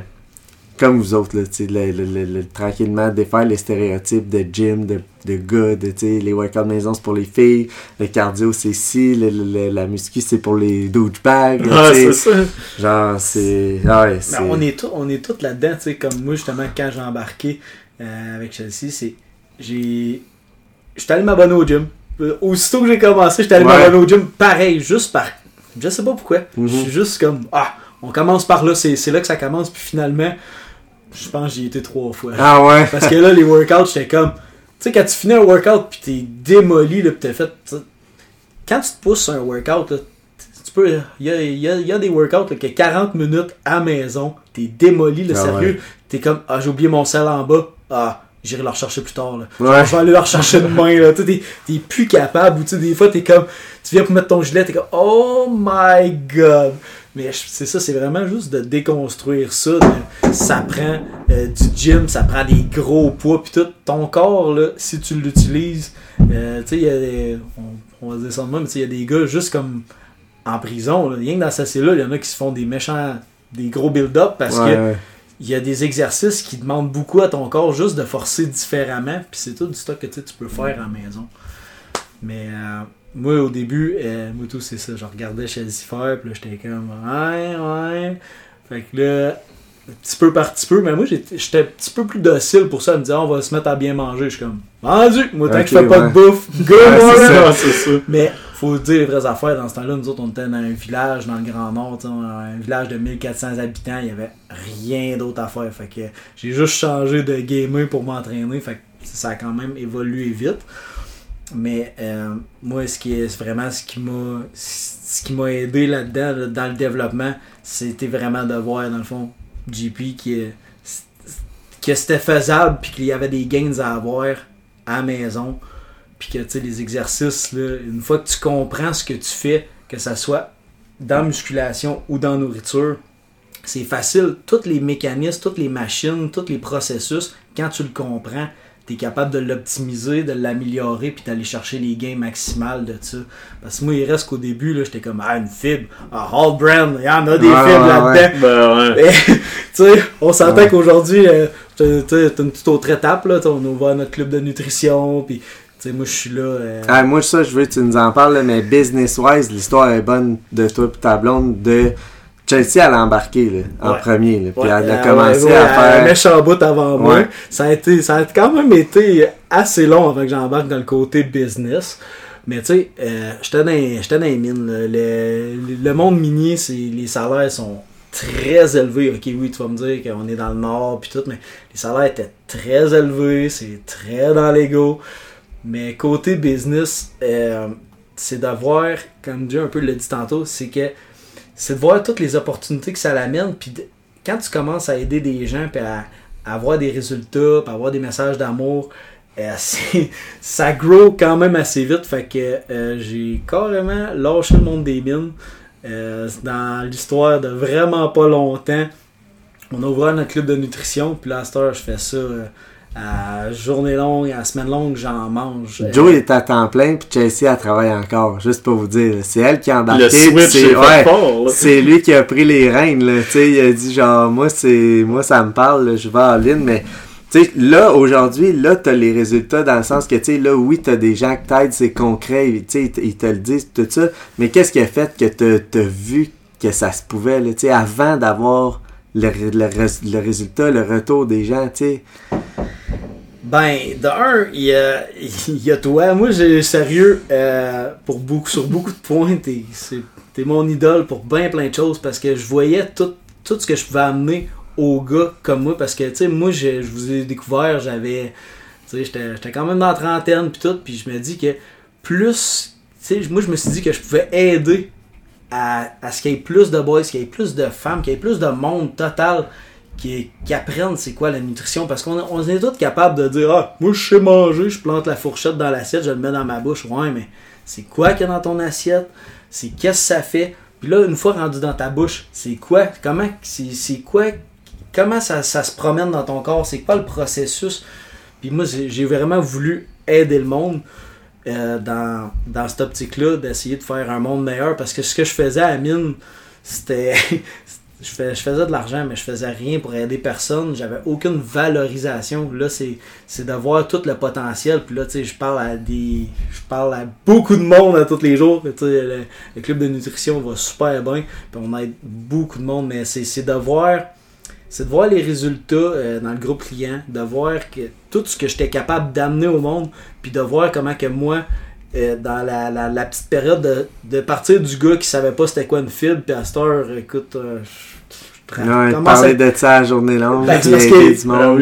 comme vous autres, là, tu sais, le, le- le- le- tranquillement défaire les stéréotypes de gym, de, de gars, de, tu sais, les workouts maison, c'est pour les filles, le cardio, c'est ci, le- le- le- la muscu, c'est pour les douchebags, [laughs] Ah, tu sais, c'est ça. genre, c'est, ah ouais, on est tous on est tous là-dedans, tu sais, comme moi justement quand j'ai embarqué euh, avec Chelsea, c'est j'ai j'étais allé m'abonner au gym. Euh, Aussitôt que j'ai commencé, j'étais allé Ouais. m'abonner au gym, pareil, juste par je sais pas pourquoi. Mhm. Je suis juste comme ah, on commence par là, c'est c'est là que ça commence puis finalement je pense que j'y ai été trois fois. Ah ouais? Parce que là, les workouts, j'étais comme. Tu sais, quand tu finis un workout puis t'es démoli, là, pis t'as fait. Quand tu te pousses sur un workout, là, tu peux. Il y y a- il y a des workouts là, que 40 minutes à maison, t'es démoli, le Ah sérieux. T'es comme, ah, j'ai oublié mon sel en bas. Ah, j'irai le rechercher plus tard. Là. Ouais. Je vais aller le rechercher demain. Là. T'es, t'es plus capable. Ou des fois, t'es comme. Tu viens pour mettre ton gilet, t'es comme, oh my god. Mais c'est ça, c'est vraiment juste de déconstruire ça. de- ça prend euh, du gym, ça prend des gros poids, puis tout. Ton corps, là, si tu l'utilises, euh, tu sais, il y a des. On, on va dire ça de même, mais tu sais, il y a des gars juste comme en prison. Là. Rien que dans cette cellule, il y en a qui se font des méchants, des gros build-up parce Ouais, que ouais. Il y a des exercices qui demandent beaucoup à ton corps juste de forcer différemment, puis c'est tout du stock que tu sais, tu peux faire à la maison. Mais euh, moi, au début, euh, moi tout, c'est ça. Je regardais Chelsea faire, puis là, j'étais comme, ouais, ouais. Fait que là, petit peu par petit peu, mais moi j'étais un petit peu plus docile pour ça, à me dire on va se mettre à bien manger. Je suis comme, vendu, moi tant Ok, que je fais pas de bouffe, go [laughs] Ouais. Ah, c'est ça. Mais dire les vraies affaires, dans ce temps-là, nous autres on était dans un village dans le Grand Nord, un village de 1400 habitants, il y avait rien d'autre à faire. Fait que j'ai juste changé de gamer pour m'entraîner, fait que ça a quand même évolué vite. Mais euh, moi, ce qui est vraiment ce qui m'a ce qui m'a aidé là-dedans, là, dans le développement, c'était vraiment de voir, dans le fond, JP qui que c'était faisable puis qu'il y avait des gains à avoir à la maison. Puis que tu sais, les exercices, là, une fois que tu comprends ce que tu fais, que ça soit dans musculation ou dans nourriture, c'est facile. Tous les mécanismes, toutes les machines, tous les processus, quand tu le comprends, tu es capable de l'optimiser, de l'améliorer, puis d'aller chercher les gains maximales de ça. Parce que moi, il reste qu'au début, là, j'étais comme, ah, une fibre, ah, Hall Brand, il y en a des Ouais, fibres ouais, là-dedans. Ben ouais. [laughs] Tu sais, on s'entend Ouais. qu'aujourd'hui, euh, t'as une toute autre étape, là. On a ouvert notre club de nutrition, puis, sais, moi, je suis là. euh, Ah, moi, ça, je veux que tu nous en parles, mais business-wise, l'histoire est bonne de toi et ta blonde de Chelsea, elle a embarqué là, en premier. Là, puis ouais, elle a commencé ouais, à Un faire. méchant bout avant moi. Ça a, été, ça a quand même été assez long avant que j'embarque dans le côté business. Mais tu sais, euh, j'étais dans, j'étais dans les mines. là. Le, le monde minier, c'est, les salaires sont très élevés. Ok, oui, tu vas me dire qu'on est dans le nord puis tout, mais les salaires étaient très élevés, c'est très dans l'ego. Mais côté business, euh, c'est de voir, comme Dieu un peu le dit tantôt, c'est que c'est de voir toutes les opportunités que ça l'amène. Puis quand tu commences à aider des gens, puis à, avoir des résultats, puis à avoir des messages d'amour, euh, [laughs] ça grow quand même assez vite. Fait que euh, j'ai carrément lâché le monde des mines. Dans l'histoire de vraiment pas longtemps, on a ouvert notre club de nutrition. Puis là, cette heure, je fais ça à journée longue, à semaine longue, j'en mange. Euh, Joe est à temps plein, puis Chelsea, elle travaille encore. Juste pour vous dire. C'est elle qui a embarqué. Le puis switch c'est- ouais, lui qui a pris les rênes, là. Tu sais, il a dit genre, moi, c'est, moi, ça me parle, là, je vais en ligne, mais, tu sais, là, aujourd'hui, là, t'as les résultats dans le sens que, tu sais, là, oui, t'as des gens qui t'aident, c'est concret, tu sais, ils te- ils te le disent, tout ça, mais qu'est-ce qui a fait que t'as, vu que ça se pouvait, là, tu sais, avant d'avoir le, le, le résultat, le retour des gens, tu sais? Ben, de un, il y a, [laughs] toi. Moi, j'ai sérieux, euh, pour beaucoup, sur beaucoup de points, t'es mon idole pour bien plein de choses parce que je voyais tout, tout ce que je pouvais amener aux gars comme moi. Parce que, tu sais, moi, je, je vous ai découvert, j'avais, tu sais, j'étais, j'étais quand même dans la trentaine, puis tout, puis je me dis que plus, tu sais, moi, je me suis dit que je pouvais aider à, à ce qu'il y ait plus de boys, qu'il y ait plus de femmes, qu'il y ait plus de monde total qui, apprennent c'est quoi la nutrition. Parce qu'on on est tous capables de dire Ah, moi je sais manger, je plante la fourchette dans l'assiette, je le mets dans ma bouche. Ouais, mais c'est quoi qu'il y a dans ton assiette? C'est qu'est-ce que ça fait? Puis là, une fois rendu dans ta bouche, c'est quoi Comment c'est quoi Comment ça, se promène dans ton corps? C'est quoi le processus? Puis moi, j'ai j'ai vraiment voulu aider le monde. euh, dans, dans cette optique-là, d'essayer de faire un monde meilleur. Parce que ce que je faisais à la mine, c'était. [laughs] je, fais- je faisais de l'argent, mais je faisais rien pour aider personne. J'avais aucune valorisation. Là, c'est de voir tout le potentiel. Puis là, tu sais, je parle à des. Je parle à beaucoup de monde à tous les jours. Le, club de nutrition va super bien. Puis on aide beaucoup de monde. Mais c'est c'est de voir. C'est de voir les résultats euh, dans le groupe client, de voir que tout ce que j'étais capable d'amener au monde, puis de voir comment que moi, euh, dans la, la, la petite période de, de partir du gars qui savait pas c'était quoi une fibre, puis à cette heure, écoute, euh, je- parler à- de ça à la journée longue, Ben, c'est que-.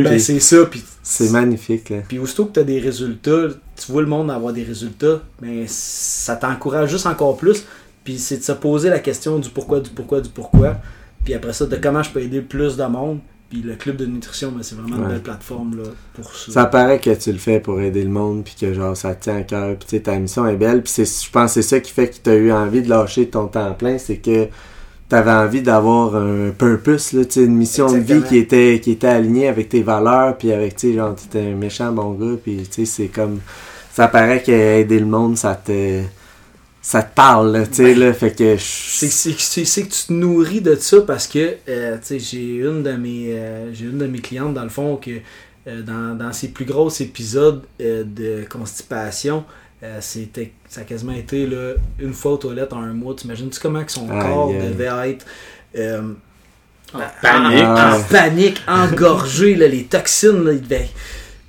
Ben, puis c'est ça, puis c'est magnifique, là. puis aussitôt que tu as des résultats, tu vois le monde avoir des résultats, mais ça t'encourage juste encore plus. Puis c'est de se poser la question du pourquoi, du pourquoi, du pourquoi. Puis après ça, de comment je peux aider plus de monde. Puis le club de nutrition, ben, c'est vraiment une belle plateforme là, pour ça. Ça paraît que tu le fais pour aider le monde, puis que genre ça te tient à cœur, puis ta mission est belle, puis c'est, je pense que c'est ça qui fait que tu as eu envie de lâcher ton temps plein, c'est que tu avais envie d'avoir un purpose, là, une mission de vie qui était, qui était alignée avec tes valeurs, puis avec, tu sais, genre, tu un méchant bon gars, puis tu sais, c'est comme, ça paraît que aider le monde, ça te, ça te parle, là, tu sais, là, fait que C'est c'est- c'est- c'est que tu te nourris de ça parce que euh, tu sais, j'ai une de mes euh, j'ai une de mes clientes dans le fond que euh, dans, dans ses plus gros épisodes euh, de constipation euh, c'était ça a quasiment été là, une fois aux toilettes en un mois t'imagines-tu comment que son corps devait être euh, en panique. en, Ouais. panique, engorgé, là, les toxines, là, il devait-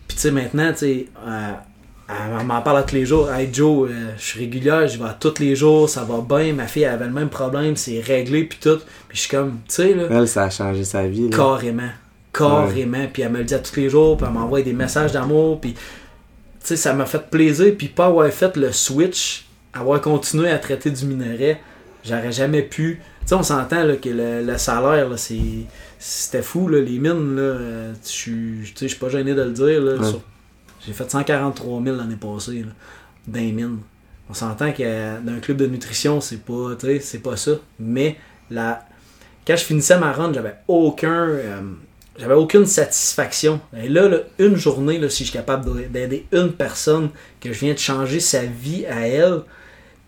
Puis tu sais, maintenant, tu sais, euh, elle m'en parle à tous les jours. Hey Joe, euh, je suis régulière, j'y vais tous les jours, ça va bien. Ma fille elle avait le même problème, c'est réglé, puis tout. Puis je suis comme, tu sais, là, Elle, ça a changé sa vie. là. carrément. Carrément. Puis elle me le dit à tous les jours, puis elle m'envoie des messages d'amour, puis tu sais, ça m'a fait plaisir, puis pas avoir fait le switch, avoir continué à traiter du minerai, j'aurais jamais pu. Tu sais, on s'entend là, que le, le salaire, là, c'est, c'était fou, là, les mines, là, euh, je suis tu sais, je suis pas gêné de le dire. Là, Ouais. sur- j'ai fait 143 000 l'année passée, là, dans les mines. On s'entend que euh, dans un club de nutrition, c'est pas, c'est pas ça. Mais quand je finissais ma run, j'avais aucun. euh, j'avais aucune satisfaction. Et là, là, une journée, là, si je suis capable de- d'aider une personne, que je viens de changer sa vie à elle,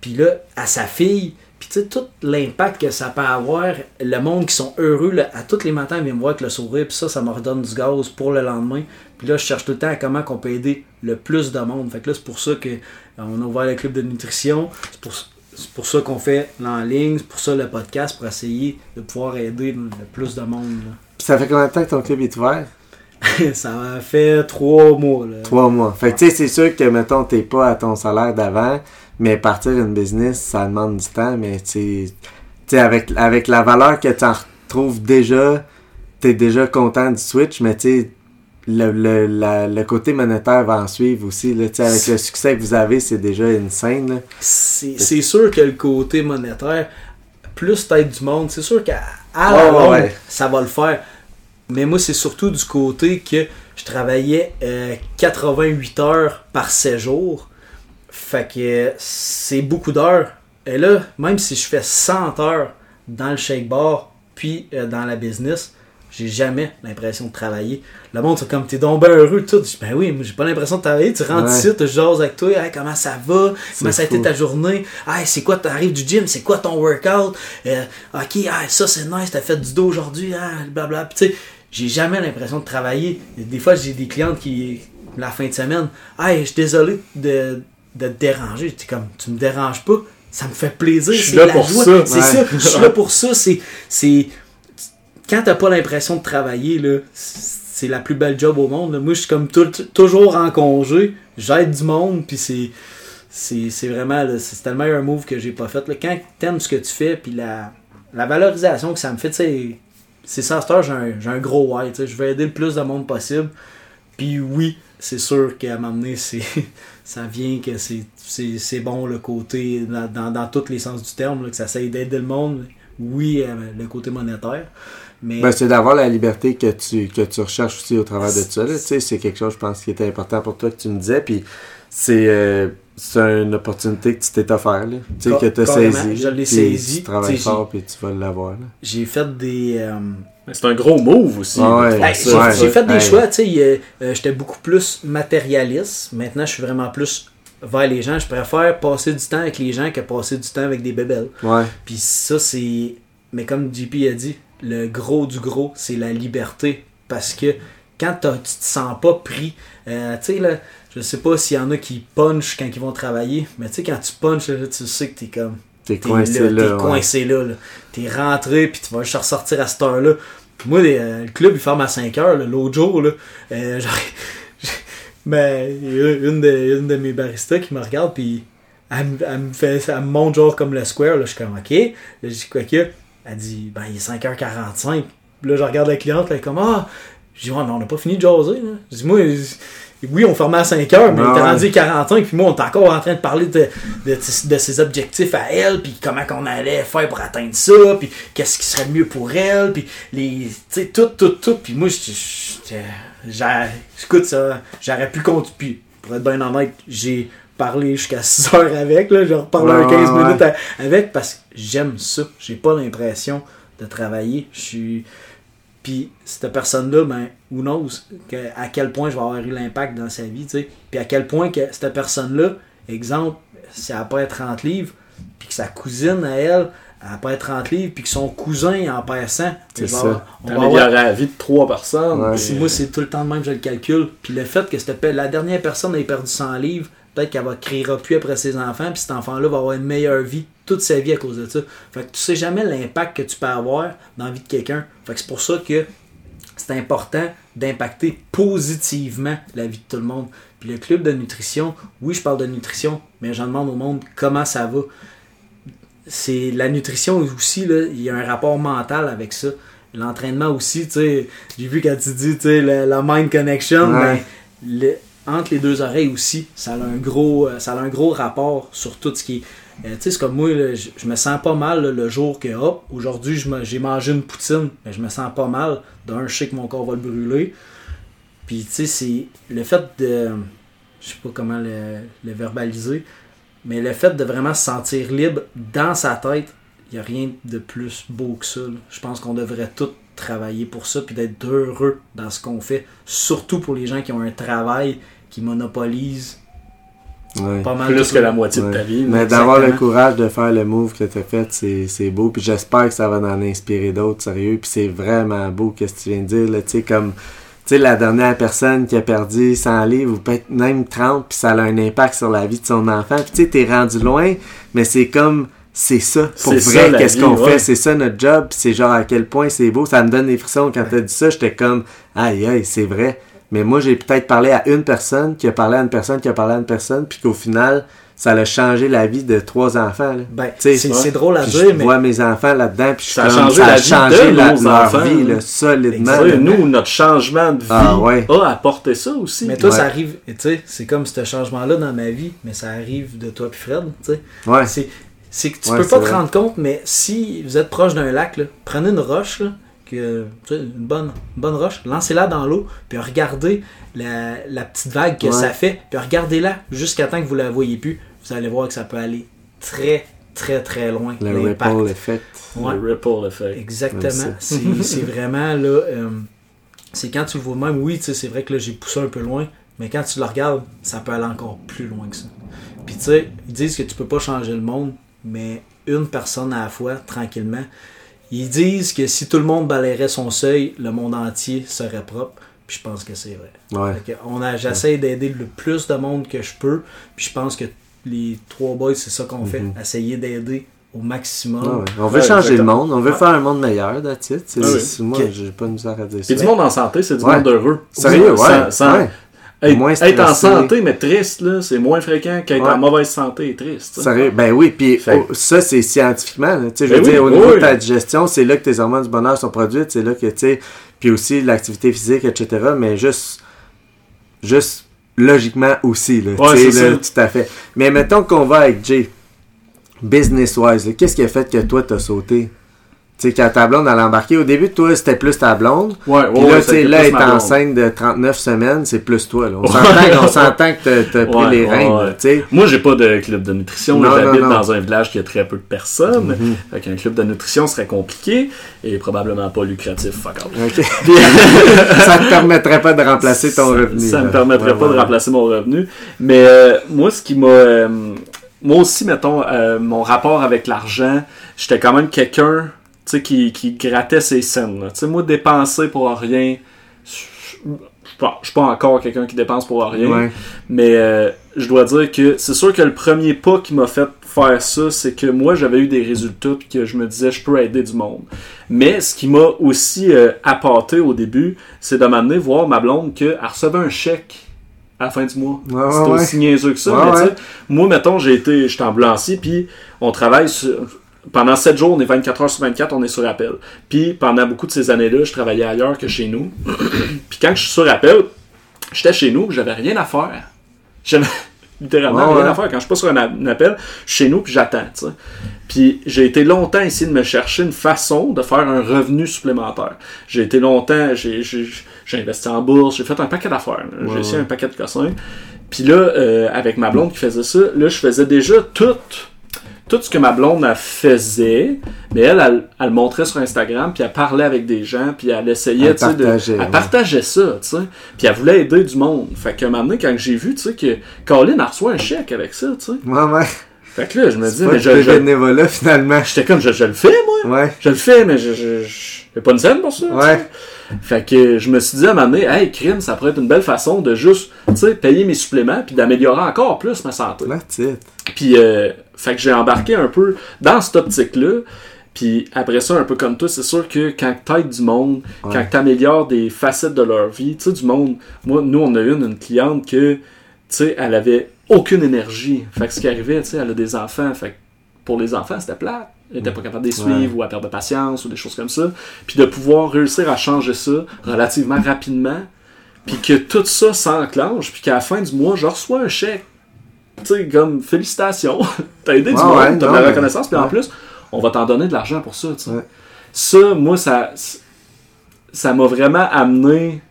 puis là, à sa fille, sais, tout l'impact que ça peut avoir, le monde qui sont heureux, à tous les matins, ils me voir avec le sourire, puis ça, ça me redonne du gaz pour le lendemain. Puis là, je cherche tout le temps à comment on peut aider le plus de monde. Fait que là, c'est pour ça que euh, a ouvert le club de nutrition. C'est pour, pour ça qu'on fait l'en ligne, c'est pour ça le podcast, pour essayer de pouvoir aider le plus de monde. Puis ça fait combien de temps que ton club est ouvert? [laughs] ça a fait trois mois. Là. Trois mois. Fait que tu sais, c'est sûr que, mettons, t'es pas à ton salaire d'avant, mais partir une business, ça demande du temps, mais tu sais, avec, avec la valeur que tu en retrouves déjà, t'es déjà content du switch, mais tu sais, le, le, la- le côté monétaire va en suivre aussi. Là, avec le succès que vous avez, c'est déjà une scène. C'est sûr que le côté monétaire, plus tête du monde, c'est sûr qu'à à la ouais, longue, ouais. ça va le faire. Mais moi, c'est surtout du côté que je travaillais euh, 88 heures par 7 jours. Fait que euh, c'est beaucoup d'heures. Et là, même si je fais 100 heures dans le shake bar, puis euh, dans la business, j'ai jamais l'impression de travailler. Le monde, c'est comme, t'es donc ben heureux, tout. Je dis, ben oui, j'ai pas l'impression de travailler. Tu rentres Ouais. ici, tu jases avec toi, Hey, comment ça va, comment ça a été ta journée, hey, c'est quoi, t'arrives du gym, c'est quoi ton workout, Euh, ok, hey, ça c'est nice, t'as fait du dos aujourd'hui, ah, blabla. Puis tu sais, j'ai jamais l'impression de travailler. Des fois, j'ai des clientes qui, la fin de semaine, hey, je suis désolé de, de te déranger. Comme, tu me déranges pas, ça me fait plaisir, Je suis c'est là la pour joie. ça. C'est Ouais. ça, je suis là pour ça, c'est. c'est quand t'as pas l'impression de travailler, là, c'est la plus belle job au monde. Moi, je suis comme tout- toujours en congé, j'aide du monde, puis c'est. C'est vraiment. C'est tellement un move que j'ai pas fait. là. Quand t'aimes ce que tu fais, puis la, la valorisation que ça me fait. C'est ça, cette heure, j'ai un, gros why. Je veux aider le plus de monde possible. Puis oui, c'est sûr qu'à m'amener, [laughs] ça vient que c'est bon le côté, dans, dans, tous les sens du terme, que ça essaye d'aider le monde. Oui, euh, le côté monétaire. Mais Ben, c'est d'avoir la liberté que tu, que tu recherches aussi au travers de ça. là. Tu sais, c'est quelque chose, je pense, qui était important pour toi que tu me disais. Puis c'est euh, c'est une opportunité que tu t'es offert, là. Tu sais, que tu as saisi. je l'ai puis saisi. Tu travailles fort, puis tu vas l'avoir. là. j'ai fait des. euh, C'est un gros move aussi. Ah ouais. de faire Hey, ça. j'ai Ouais. j'ai fait des choix, tu sais, euh, euh, j'étais beaucoup plus matérialiste. Maintenant, je suis vraiment plus vers les gens. Je préfère passer du temps avec les gens que passer du temps avec des bébelles. Ouais. Puis ça, c'est. Mais comme JP a dit, le gros du gros, c'est la liberté. Parce que quand tu te sens pas pris, euh, tu sais, là, je sais pas s'il y en a qui punchent quand ils vont travailler, mais tu sais, quand tu punches, là, tu sais que t'es comme. T'es coincé là, t'es ouais. coincé là, là. T'es rentré, puis tu vas juste ressortir à cette heure-là. Moi, les- euh, le club, il ferme à 5 heures, l'autre jour, là. Euh, [laughs] genre, ben, une de, une de mes baristas qui me regarde, puis elle, me- elle me fait, elle me montre genre comme le square, là. Je suis comme, ok. Là, je dis, quoi que? Elle dit, ben, il est 5h45. Puis là, je regarde la cliente, elle est comme, ah. Je dis, ouais, mais on n'a pas fini de jaser, là. Je dis, moi, oui, on fermait à 5 heures, mais il était rendu 45, puis moi, on est encore en train de parler de, de, de ses objectifs à elle, puis comment qu'on allait faire pour atteindre ça, puis qu'est-ce qui serait mieux pour elle, puis les, tu sais, tout, tout, tout, puis moi, je- je- j'ai- écoute, ça, j'aurais pu continuer, puis pour être bien honnête, j'ai parlé jusqu'à 6 [laughs] heures avec, là, reparlé un Ouais, 15 ouais, minutes à- avec, parce que j'aime ça, j'ai pas l'impression de travailler, je suis... Puis cette personne-là, ben, who knows que, à quel point je vais avoir eu l'impact dans sa vie, tu sais. Puis à quel point que cette personne-là, exemple, si elle a pas 30 livres, puis que sa cousine à elle, elle a pas 30 livres, puis que son cousin en perd 100, C'est je vais ça. on va avoir- la vie de trois personnes. Ouais. moi, c'est tout le temps de même, je le calcule. Puis le fait que la dernière personne ait perdu 100 livres, peut-être qu'elle va créera plus après ses enfants, puis cet enfant-là va avoir une meilleure vie toute sa vie à cause de ça. Fait que tu sais jamais l'impact que tu peux avoir dans la vie de quelqu'un. Fait que c'est pour ça que c'est important d'impacter positivement la vie de tout le monde. Puis le club de nutrition, oui, je parle de nutrition, mais j'en demande au monde comment ça va. C'est la nutrition aussi, là, il y a un rapport mental avec ça. L'entraînement aussi, tu sais, j'ai vu quand tu dis, tu sais, la, la mind connection, Ouais. ben, le- entre les deux oreilles aussi, ça a un gros, euh, ça a un gros rapport sur tout ce qui est. euh, tu sais, c'est comme moi, je, me sens pas mal le jour que, hop, aujourd'hui, j'ai mangé une poutine, mais je me sens pas mal. D'un, je sais que mon corps va le brûler. Puis, tu sais, c'est le fait de. Je sais pas comment le, verbaliser, mais le fait de vraiment se sentir libre dans sa tête, il n'y a rien de plus beau que ça. Je pense qu'on devrait tous travailler pour ça, puis d'être heureux dans ce qu'on fait. Surtout pour les gens qui ont un travail qui monopolise Ouais. pas mal Plus que la moitié de ta vie. Mais d'avoir le courage de faire le move que tu as fait, c'est c'est beau. Puis j'espère que ça va en inspirer d'autres, sérieux. Puis c'est vraiment beau ce que tu viens de dire. là. Tu sais, comme tu sais, la dernière personne qui a perdu 100 livres ou peut-être même 30, puis ça a un impact sur la vie de son enfant. Puis tu sais, t'es rendu loin, mais c'est comme. C'est ça, pour vrai, qu'est-ce qu'on ouais. fait, c'est ça notre job, c'est genre à quel point c'est beau, ça me donne des frissons quand t'as dit ça, j'étais comme, aïe aïe, c'est vrai, mais moi j'ai peut-être parlé à une personne, qui a parlé à une personne, qui a parlé à une personne, puis qu'au final, ça a changé la vie de trois enfants, là. Ben, c'est ouais. c'est drôle à Puis dire, je mais vois mes enfants là-dedans, puis je suis Ça a comme, changé ça la a vie changé de la- nos leur enfants, vie, là. solidement. Là. nous, notre changement de vie Ah, ouais. a apporté ça aussi. Mais toi, Ouais. ça arrive, et tu sais, c'est comme ce changement-là dans ma vie, mais ça arrive de toi puis Fred, tu sais. Ouais. C'est, c'est que tu Ouais, peux pas te vrai. rendre compte, mais si vous êtes proche d'un lac, là, prenez une roche, là, que, tu sais, une bonne, une bonne roche, lancez-la dans l'eau, puis regardez la, la petite vague que Ouais. ça fait, puis regardez-la jusqu'à temps que vous la voyez plus. Vous allez voir que ça peut aller très, très, très loin. Le l'impact. ripple effect. Ouais. Le ripple effect. Exactement. [laughs] C'est vraiment là. euh, c'est quand tu le vois de même, oui, tu sais, c'est vrai que là j'ai poussé un peu loin, mais quand tu le regardes, ça peut aller encore plus loin que ça. Puis tu sais, ils disent que tu peux pas changer le monde, mais une personne à la fois, tranquillement. Ils disent que si tout le monde balayerait son seuil, le monde entier serait propre. Puis je pense que c'est vrai. Ouais. Que on a, j'essaie d'aider le plus de monde que je peux. Puis je pense que les trois boys, c'est ça qu'on fait. Essayer d'aider au maximum. Ah ouais. On veut Ouais, changer le monde, on veut Ouais. faire un monde meilleur, that's it. C'est- Ah Moi, j'ai pas de misère à dire ça. C'est du monde en santé, c'est du Ouais. monde heureux. Sérieux, ouais. Sans- sans- ouais. Être, Moins être en santé, mais triste, là, c'est moins fréquent qu'être Ouais. en mauvaise santé et triste. Sérieux? Ben oui, puis oh, ça, c'est scientifiquement. là. Je Ben veux oui, dire, au oui, niveau oui. de ta digestion, c'est là que tes hormones du bonheur sont produites, c'est là que, tu sais, puis aussi l'activité physique, etc., mais juste, juste logiquement aussi, là, Ouais, tu sais, c'est là, tout à fait. Mais mettons qu'on va avec Jay, business-wise, qu'est-ce qui a fait que toi, t'as sauté? Tu sais, quand ta blonde, elle a embarqué, au début, toi, c'était plus ta blonde, Ouais, ouais, puis là, ouais, tu sais, là, blonde. enceinte de 39 semaines, c'est plus toi, là. On s'entend, que t'as- pris les là, tu sais. Moi, j'ai pas de club de nutrition. J'habite dans un village qui a très peu de personnes. Mhm. Fait qu'un club de nutrition serait compliqué et probablement pas lucratif. Fuck off. OK. [laughs] [laughs] ça te permettrait pas de remplacer ton ça, revenu. Ça là. me permettrait pas de remplacer mon revenu. Mais euh, moi, ce qui m'a. euh, moi aussi, mettons, euh, mon rapport avec l'argent, j'étais quand même quelqu'un sais, qui, qui grattait ses scènes. là. Moi, dépenser pour rien. Je suis pas- encore quelqu'un qui dépense pour rien. Ouais. Mais euh, je dois dire que c'est sûr que le premier pas qui m'a fait faire ça, c'est que moi j'avais eu des résultats puis que je me disais je peux aider du monde. Mais ce qui m'a aussi euh, appâté au début, c'est de m'amener voir ma blonde qu'elle recevait un chèque à la fin du mois. C'était ouais. aussi niaiseux que ça. Ouais, mais tu sais, ouais. moi, mettons, j'ai été, j'étais ambulancier, puis on travaille sur, pendant 7 jours, on est 24 heures sur 24, on est sur appel. Puis pendant beaucoup de ces années-là, je travaillais ailleurs que chez nous. [clears throat] puis quand je suis sur appel, j'étais chez nous, j'avais rien à faire. J'avais [laughs] littéralement rien ouais. à faire. Quand je suis pas sur un, appel, je suis chez nous, puis j'attends. Puis j'ai été longtemps essayé de me chercher une façon de faire un revenu supplémentaire. J'ai été longtemps, j'ai, investi en bourse, j'ai fait un paquet d'affaires. J'ai Ouais, essayé ouais. un paquet de cossins. Puis là, euh, avec ma blonde qui faisait ça, là, je faisais déjà tout, tout ce que ma blonde elle faisait, mais elle, elle, elle le montrait sur Instagram, puis elle parlait avec des gens, puis elle essayait, Elle tu sais, de... partageait, Elle ouais. partageait ça, tu sais. Puis elle voulait aider du monde. Fait qu'à un moment donné, quand j'ai vu, tu sais, que Colin a reçu un chèque avec ça, tu sais. Ouais, ouais. Fait que là, je me dis, mais je, je- bénévolat, finalement. j'étais comme, je, je le fais, moi. Ouais. Je le fais, mais je, je, je, J'ai pas une scène pour ça. Ouais. Fait que je me suis dit à un moment donné, hey, crime, ça pourrait être une belle façon de juste, tu sais, payer mes suppléments puis d'améliorer encore plus ma santé. Puis, euh, fait que j'ai embarqué un peu dans cette optique-là. Puis après ça, un peu comme toi, c'est sûr que quand t'aides du monde, Ouais. quand t'améliores des facettes de leur vie, tu sais, du monde, moi, nous, on a eu une, une cliente que, tu sais, elle avait aucune énergie. Fait que ce qui arrivait, tu sais, elle a des enfants, fait que pour les enfants, c'était plate. Elle était pas capable de les suivre Ouais. ou à perdre de patience ou des choses comme ça. Puis de pouvoir réussir à changer ça relativement rapidement, puis que tout ça s'enclenche, puis qu'à la fin du mois, je reçois un chèque. Tu sais, comme félicitations, [laughs] t'as aidé du monde, ouais, t'as de la reconnaissance, puis en plus, on va t'en donner de l'argent pour ça, tu sais. Ouais. Ça, moi, ça ça m'a vraiment amené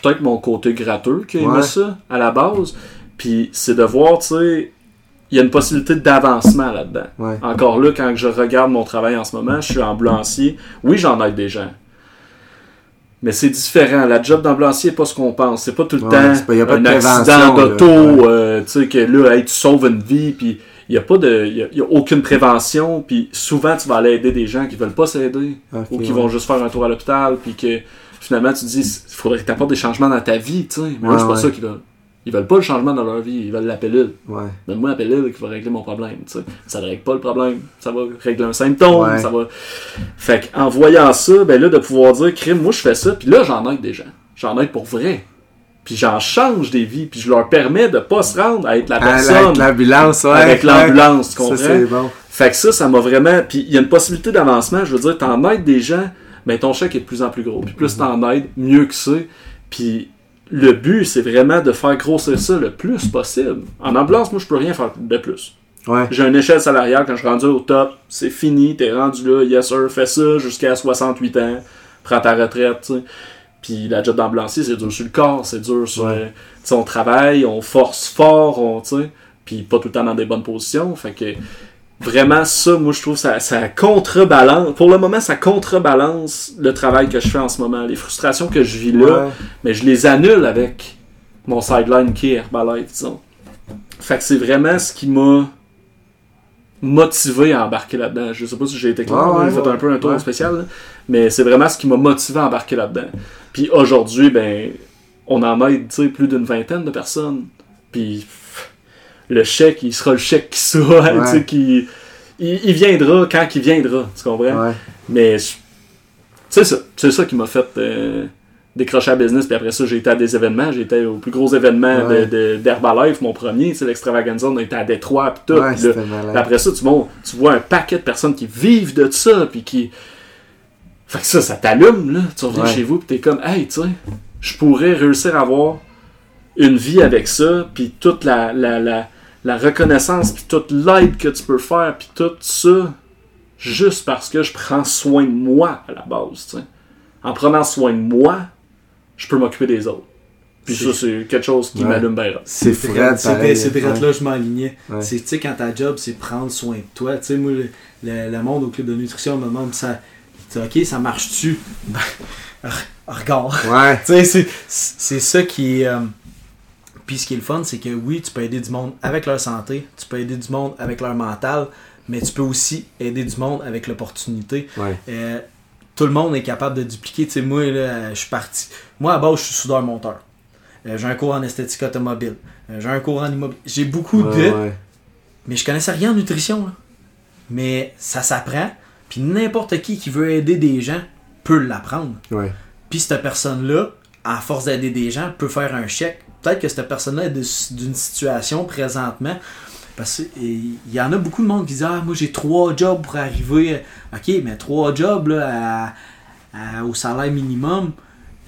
peut-être mon côté gratteux qui a aimé Ouais. ça à la base. Puis c'est de voir, tu sais, il y a une possibilité d'avancement là-dedans. Ouais. Encore là, quand je regarde mon travail en ce moment, je suis ambulancier. Oui, j'en aide des gens. Mais c'est différent. La job d'ambulancier n'est pas ce qu'on pense. C'est pas tout le Ouais, temps y a pas un de accident d'auto, euh, tu sais, que là, hey, tu sauves une vie, puis il n'y a pas de, y a, y a aucune prévention, puis souvent tu vas aller aider des gens qui veulent pas s'aider, ou qui ouais. vont juste faire un tour à l'hôpital, puis que finalement tu te dis, il faudrait que tu apportes des changements dans ta vie, tu sais. Mais là, Ouais, c'est pas ouais. ça qu'ils veulent. Ils veulent pas le changement dans leur vie, ils veulent la pilule. Ouais. Donne-moi la pilule qui va régler mon problème. Ça ne règle pas le problème. Ça va régler un symptôme. Ouais. Ça va... Fait qu'en voyant ça, ben là, de pouvoir dire, crime, moi je fais ça, puis là, j'en aide des gens. J'en aide pour vrai. Puis j'en change des vies, puis je leur permets de pas se rendre à être la personne Avec l'ambulance, ouais. avec l'ambulance, tu Ça, comprends? c'est bon. Fait que ça, ça m'a vraiment. Puis il y a une possibilité d'avancement. Je veux dire, t'en aides des gens, mais ton chèque est de plus en plus gros. Puis plus t'en aides, mieux que c'est. Puis le but, c'est vraiment de faire grossir ça le plus possible. En ambulance, moi, je peux rien faire de plus. Ouais. J'ai une échelle salariale, quand je suis rendu au top, c'est fini, t'es rendu là, yes sir, fais ça jusqu'à 68 ans, prends ta retraite. Puis la job d'ambulancier, c'est dur sur le corps, c'est dur sur... Ouais. Tu sais, on travaille, on force fort, on, tu sais, puis pas tout le temps dans des bonnes positions, fait que vraiment ça, moi je trouve ça, ça contrebalance, pour le moment ça contrebalance le travail que je fais en ce moment, les frustrations que je vis là, Ouais. mais je les annule avec mon sideline qui est Herbalife, disons. Fait que c'est vraiment ce qui m'a motivé à embarquer là-dedans. Je sais pas si j'ai été clair, Ouais, ouais, j'ai fait un peu un tour spécial, là. mais c'est vraiment ce qui m'a motivé à embarquer là-dedans. Puis aujourd'hui, ben, on en aide, plus d'une vingtaine de personnes. Puis le chèque, il sera le chèque qui sera, [laughs] tu sais, qui... Il, il viendra quand il viendra, tu comprends? Ouais. Mais c'est ça. C'est ça qui m'a fait euh, décrocher à business. Puis après ça, j'ai été à des événements. J'ai été au plus gros événement Ouais. de- de- d'Herbalife, mon premier. C'est l'extravaganza. On a été à Détroit. Puis tout. Ouais, Puis là, après ça, tu, montes, tu vois un paquet de personnes qui vivent de ça. Puis qui. Fait que ça, ça t'allume. là. Tu reviens chez vous. Puis t'es comme, hey, tu sais, je pourrais réussir à avoir une vie avec ça. Puis toute la, la, la, la reconnaissance. Puis toute l'aide que tu peux faire. Puis tout ça juste parce que je prends soin de moi à la base. tu sais. En prenant soin de moi, je peux m'occuper des autres. Puis ça, c'est quelque chose qui Ouais. m'allume bien. là. C'est Fred, c'est ouais. là je m'alignais. Ouais. C'est, tu sais, quand ta job, c'est prendre soin de toi. Tu sais, moi, le, le- le monde au club de nutrition me demande, ça, tu sais, ok, ça marche-tu? Ben, [laughs] re- regarde. Ouais. [laughs] Tu sais, c'est, c'est ça qui euh, Puis ce qui est le fun, c'est que oui, tu peux aider du monde avec leur santé, tu peux aider du monde avec leur mental, mais tu peux aussi aider du monde avec l'opportunité. Ouais. Euh, tout le monde est capable de dupliquer. Tu sais, moi, là, je suis parti. Moi, à base, je suis soudeur-monteur. Euh, j'ai un cours en esthétique automobile. Euh, j'ai un cours en immobilier. J'ai beaucoup de. Ouais. Mais je connaissais rien en nutrition. là. Mais ça s'apprend. Puis n'importe qui qui veut aider des gens peut l'apprendre. Puis cette personne-là, à force d'aider des gens, peut faire un chèque. Peut-être que cette personne-là est d'une situation présentement. Parce qu'il y en a beaucoup de monde qui disent Ah, moi j'ai trois jobs pour arriver. Ok, mais trois jobs là, à- à- au salaire minimum,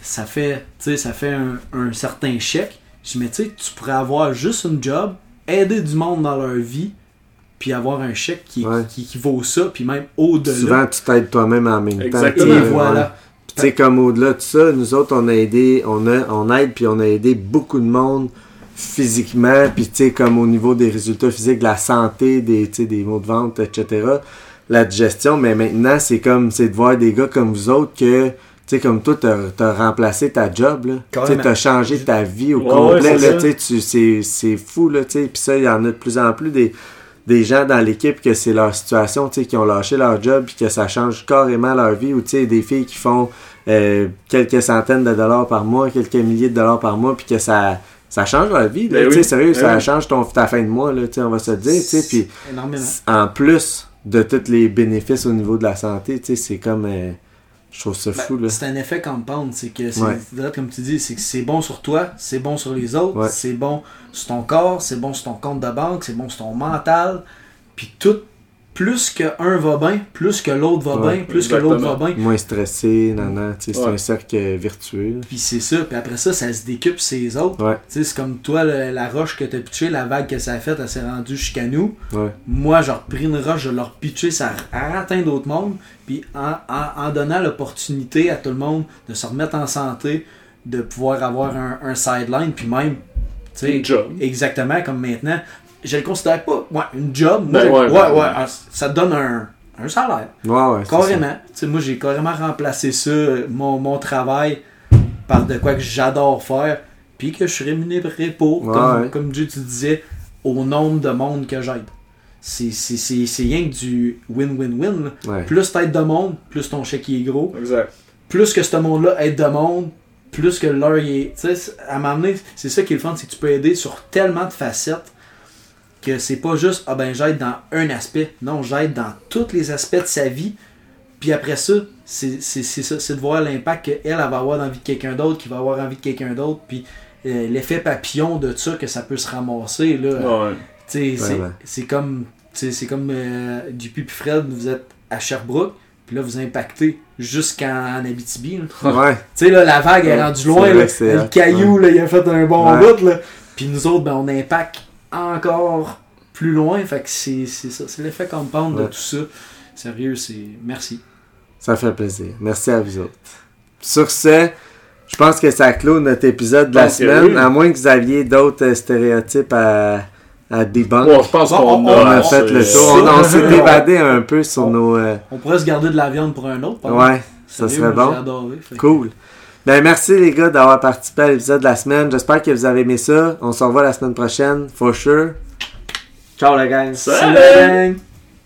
ça fait, ça fait un, un certain chèque. Je dis, mais tu sais, tu pourrais avoir juste une job, aider du monde dans leur vie, puis avoir un chèque qui, Ouais. qui, qui vaut ça, puis même au-delà. Souvent, tu t'aides toi-même en même temps. Exactement. Et tu sais, voilà. ouais. Sais, comme au-delà de ça, nous autres, on a aidé, on, a, on aide, puis on a aidé beaucoup de monde physiquement, puis tu sais, comme au niveau des résultats physiques, de la santé, des, des maux de ventre, etc., la digestion, mais maintenant, c'est comme, c'est de voir des gars comme vous autres que, tu sais, comme toi, t'as as remplacé ta job, là. Tu t'as changé ta vie au Ouais, complet, ouais, c'est là, ça. tu sais, c'est c'est fou, là, tu sais, puis ça, il y en a de plus en plus des des gens dans l'équipe que c'est leur situation, tu sais, qui ont lâché leur job puis que ça change carrément leur vie ou tu sais, des filles qui font euh, quelques centaines de dollars par mois, quelques milliers de dollars par mois puis que ça ça change leur vie, là, Ben tu sais, oui, sérieux, ben ça oui. change ton, ta fin de mois, là, tu sais, on va se le dire, tu sais, puis en plus de tous les bénéfices au niveau de la santé, tu sais, c'est comme, euh, je trouve ça Ben, fou, là. c'est un effet compound, c'est que c'est Ouais. vrai, comme tu dis, c'est que c'est bon sur toi, c'est bon sur les autres, Ouais. c'est bon sur ton corps, c'est bon sur ton compte de banque, c'est bon sur ton mental, puis tout plus que un va bien, plus que l'autre va Ouais, bien, plus que l'autre va bien. Moins stressé, sais, c'est Ouais. un cercle vertueux. là. Puis c'est ça, puis après ça, ça se décupe ses autres. Ouais, Tu sais, c'est comme toi, le- la roche que t'as pitchée, la vague que ça a faite, elle s'est rendue jusqu'à nous. ouais. Moi, j'ai repris une roche, je l'ai repitché, ça a atteint d'autres mondes. Puis en, en- en donnant l'opportunité à tout le monde de se remettre en santé, de pouvoir avoir un, un sideline, puis même, exactement comme maintenant, je le considère pas, ouais, une job. Moi, Ben ouais, ouais, ben ouais, ouais. ah, ça te donne un, un salaire. Ouais, ouais. Carrément. Tu sais, moi, j'ai carrément remplacé ça, euh, mon, mon travail, par de quoi que j'adore faire, puis que je suis rémunéré pour, Ouais, comme, ouais. comme Dieu tu disais, au nombre de monde que j'aide. C'est c'est- c'est- c'est rien que du win-win-win. Plus t'aides de monde, plus ton chèque il est gros. Exact. Plus que ce monde-là aide de monde, plus que leur il est. Tu sais, à m'amener, c'est ça qui est le fun, c'est que tu peux aider sur tellement de facettes que c'est pas juste ah ben j'aide dans un aspect. Non, j'aide dans tous les aspects de sa vie. Puis après ça, c'est c'est- c'est ça, c'est de voir l'impact qu'elle elle va avoir dans la vie de quelqu'un d'autre, qui va avoir envie de quelqu'un d'autre, puis euh, l'effet papillon de ça que ça peut se ramasser là. Ouais. Tu sais, c'est- comme, c'est comme euh, JP puis Fred, vous êtes à Sherbrooke, puis là vous impactez jusqu'en Abitibi. là. Ouais. [laughs] Tu sais, là, la vague est Ouais, rendue loin, là. le caillou, là, il a fait un bon Ouais. bout, là. Puis nous autres, ben, on impacte encore plus loin, fait que c'est c'est ça, c'est l'effet compound de Ouais. tout ça. Sérieux, c'est... Merci. Ça fait plaisir. Merci à vous autres. Sur ce, je pense que ça clôt notre épisode de la semaine. oui. À moins que vous aviez d'autres euh, stéréotypes à, à debunk. Bon, je pense Bon, qu'on on- on a fait le tour. On, on s'est [laughs] évadé un peu sur on- nos. euh, On pourrait se garder de la viande pour un autre, par ouais, ça serait bon. J'ai adoré. que- Cool. Ben merci les gars d'avoir participé à l'épisode de la semaine. J'espère que vous avez aimé ça. On se revoit la semaine prochaine, for sure. Ciao la gang. Salut, gang!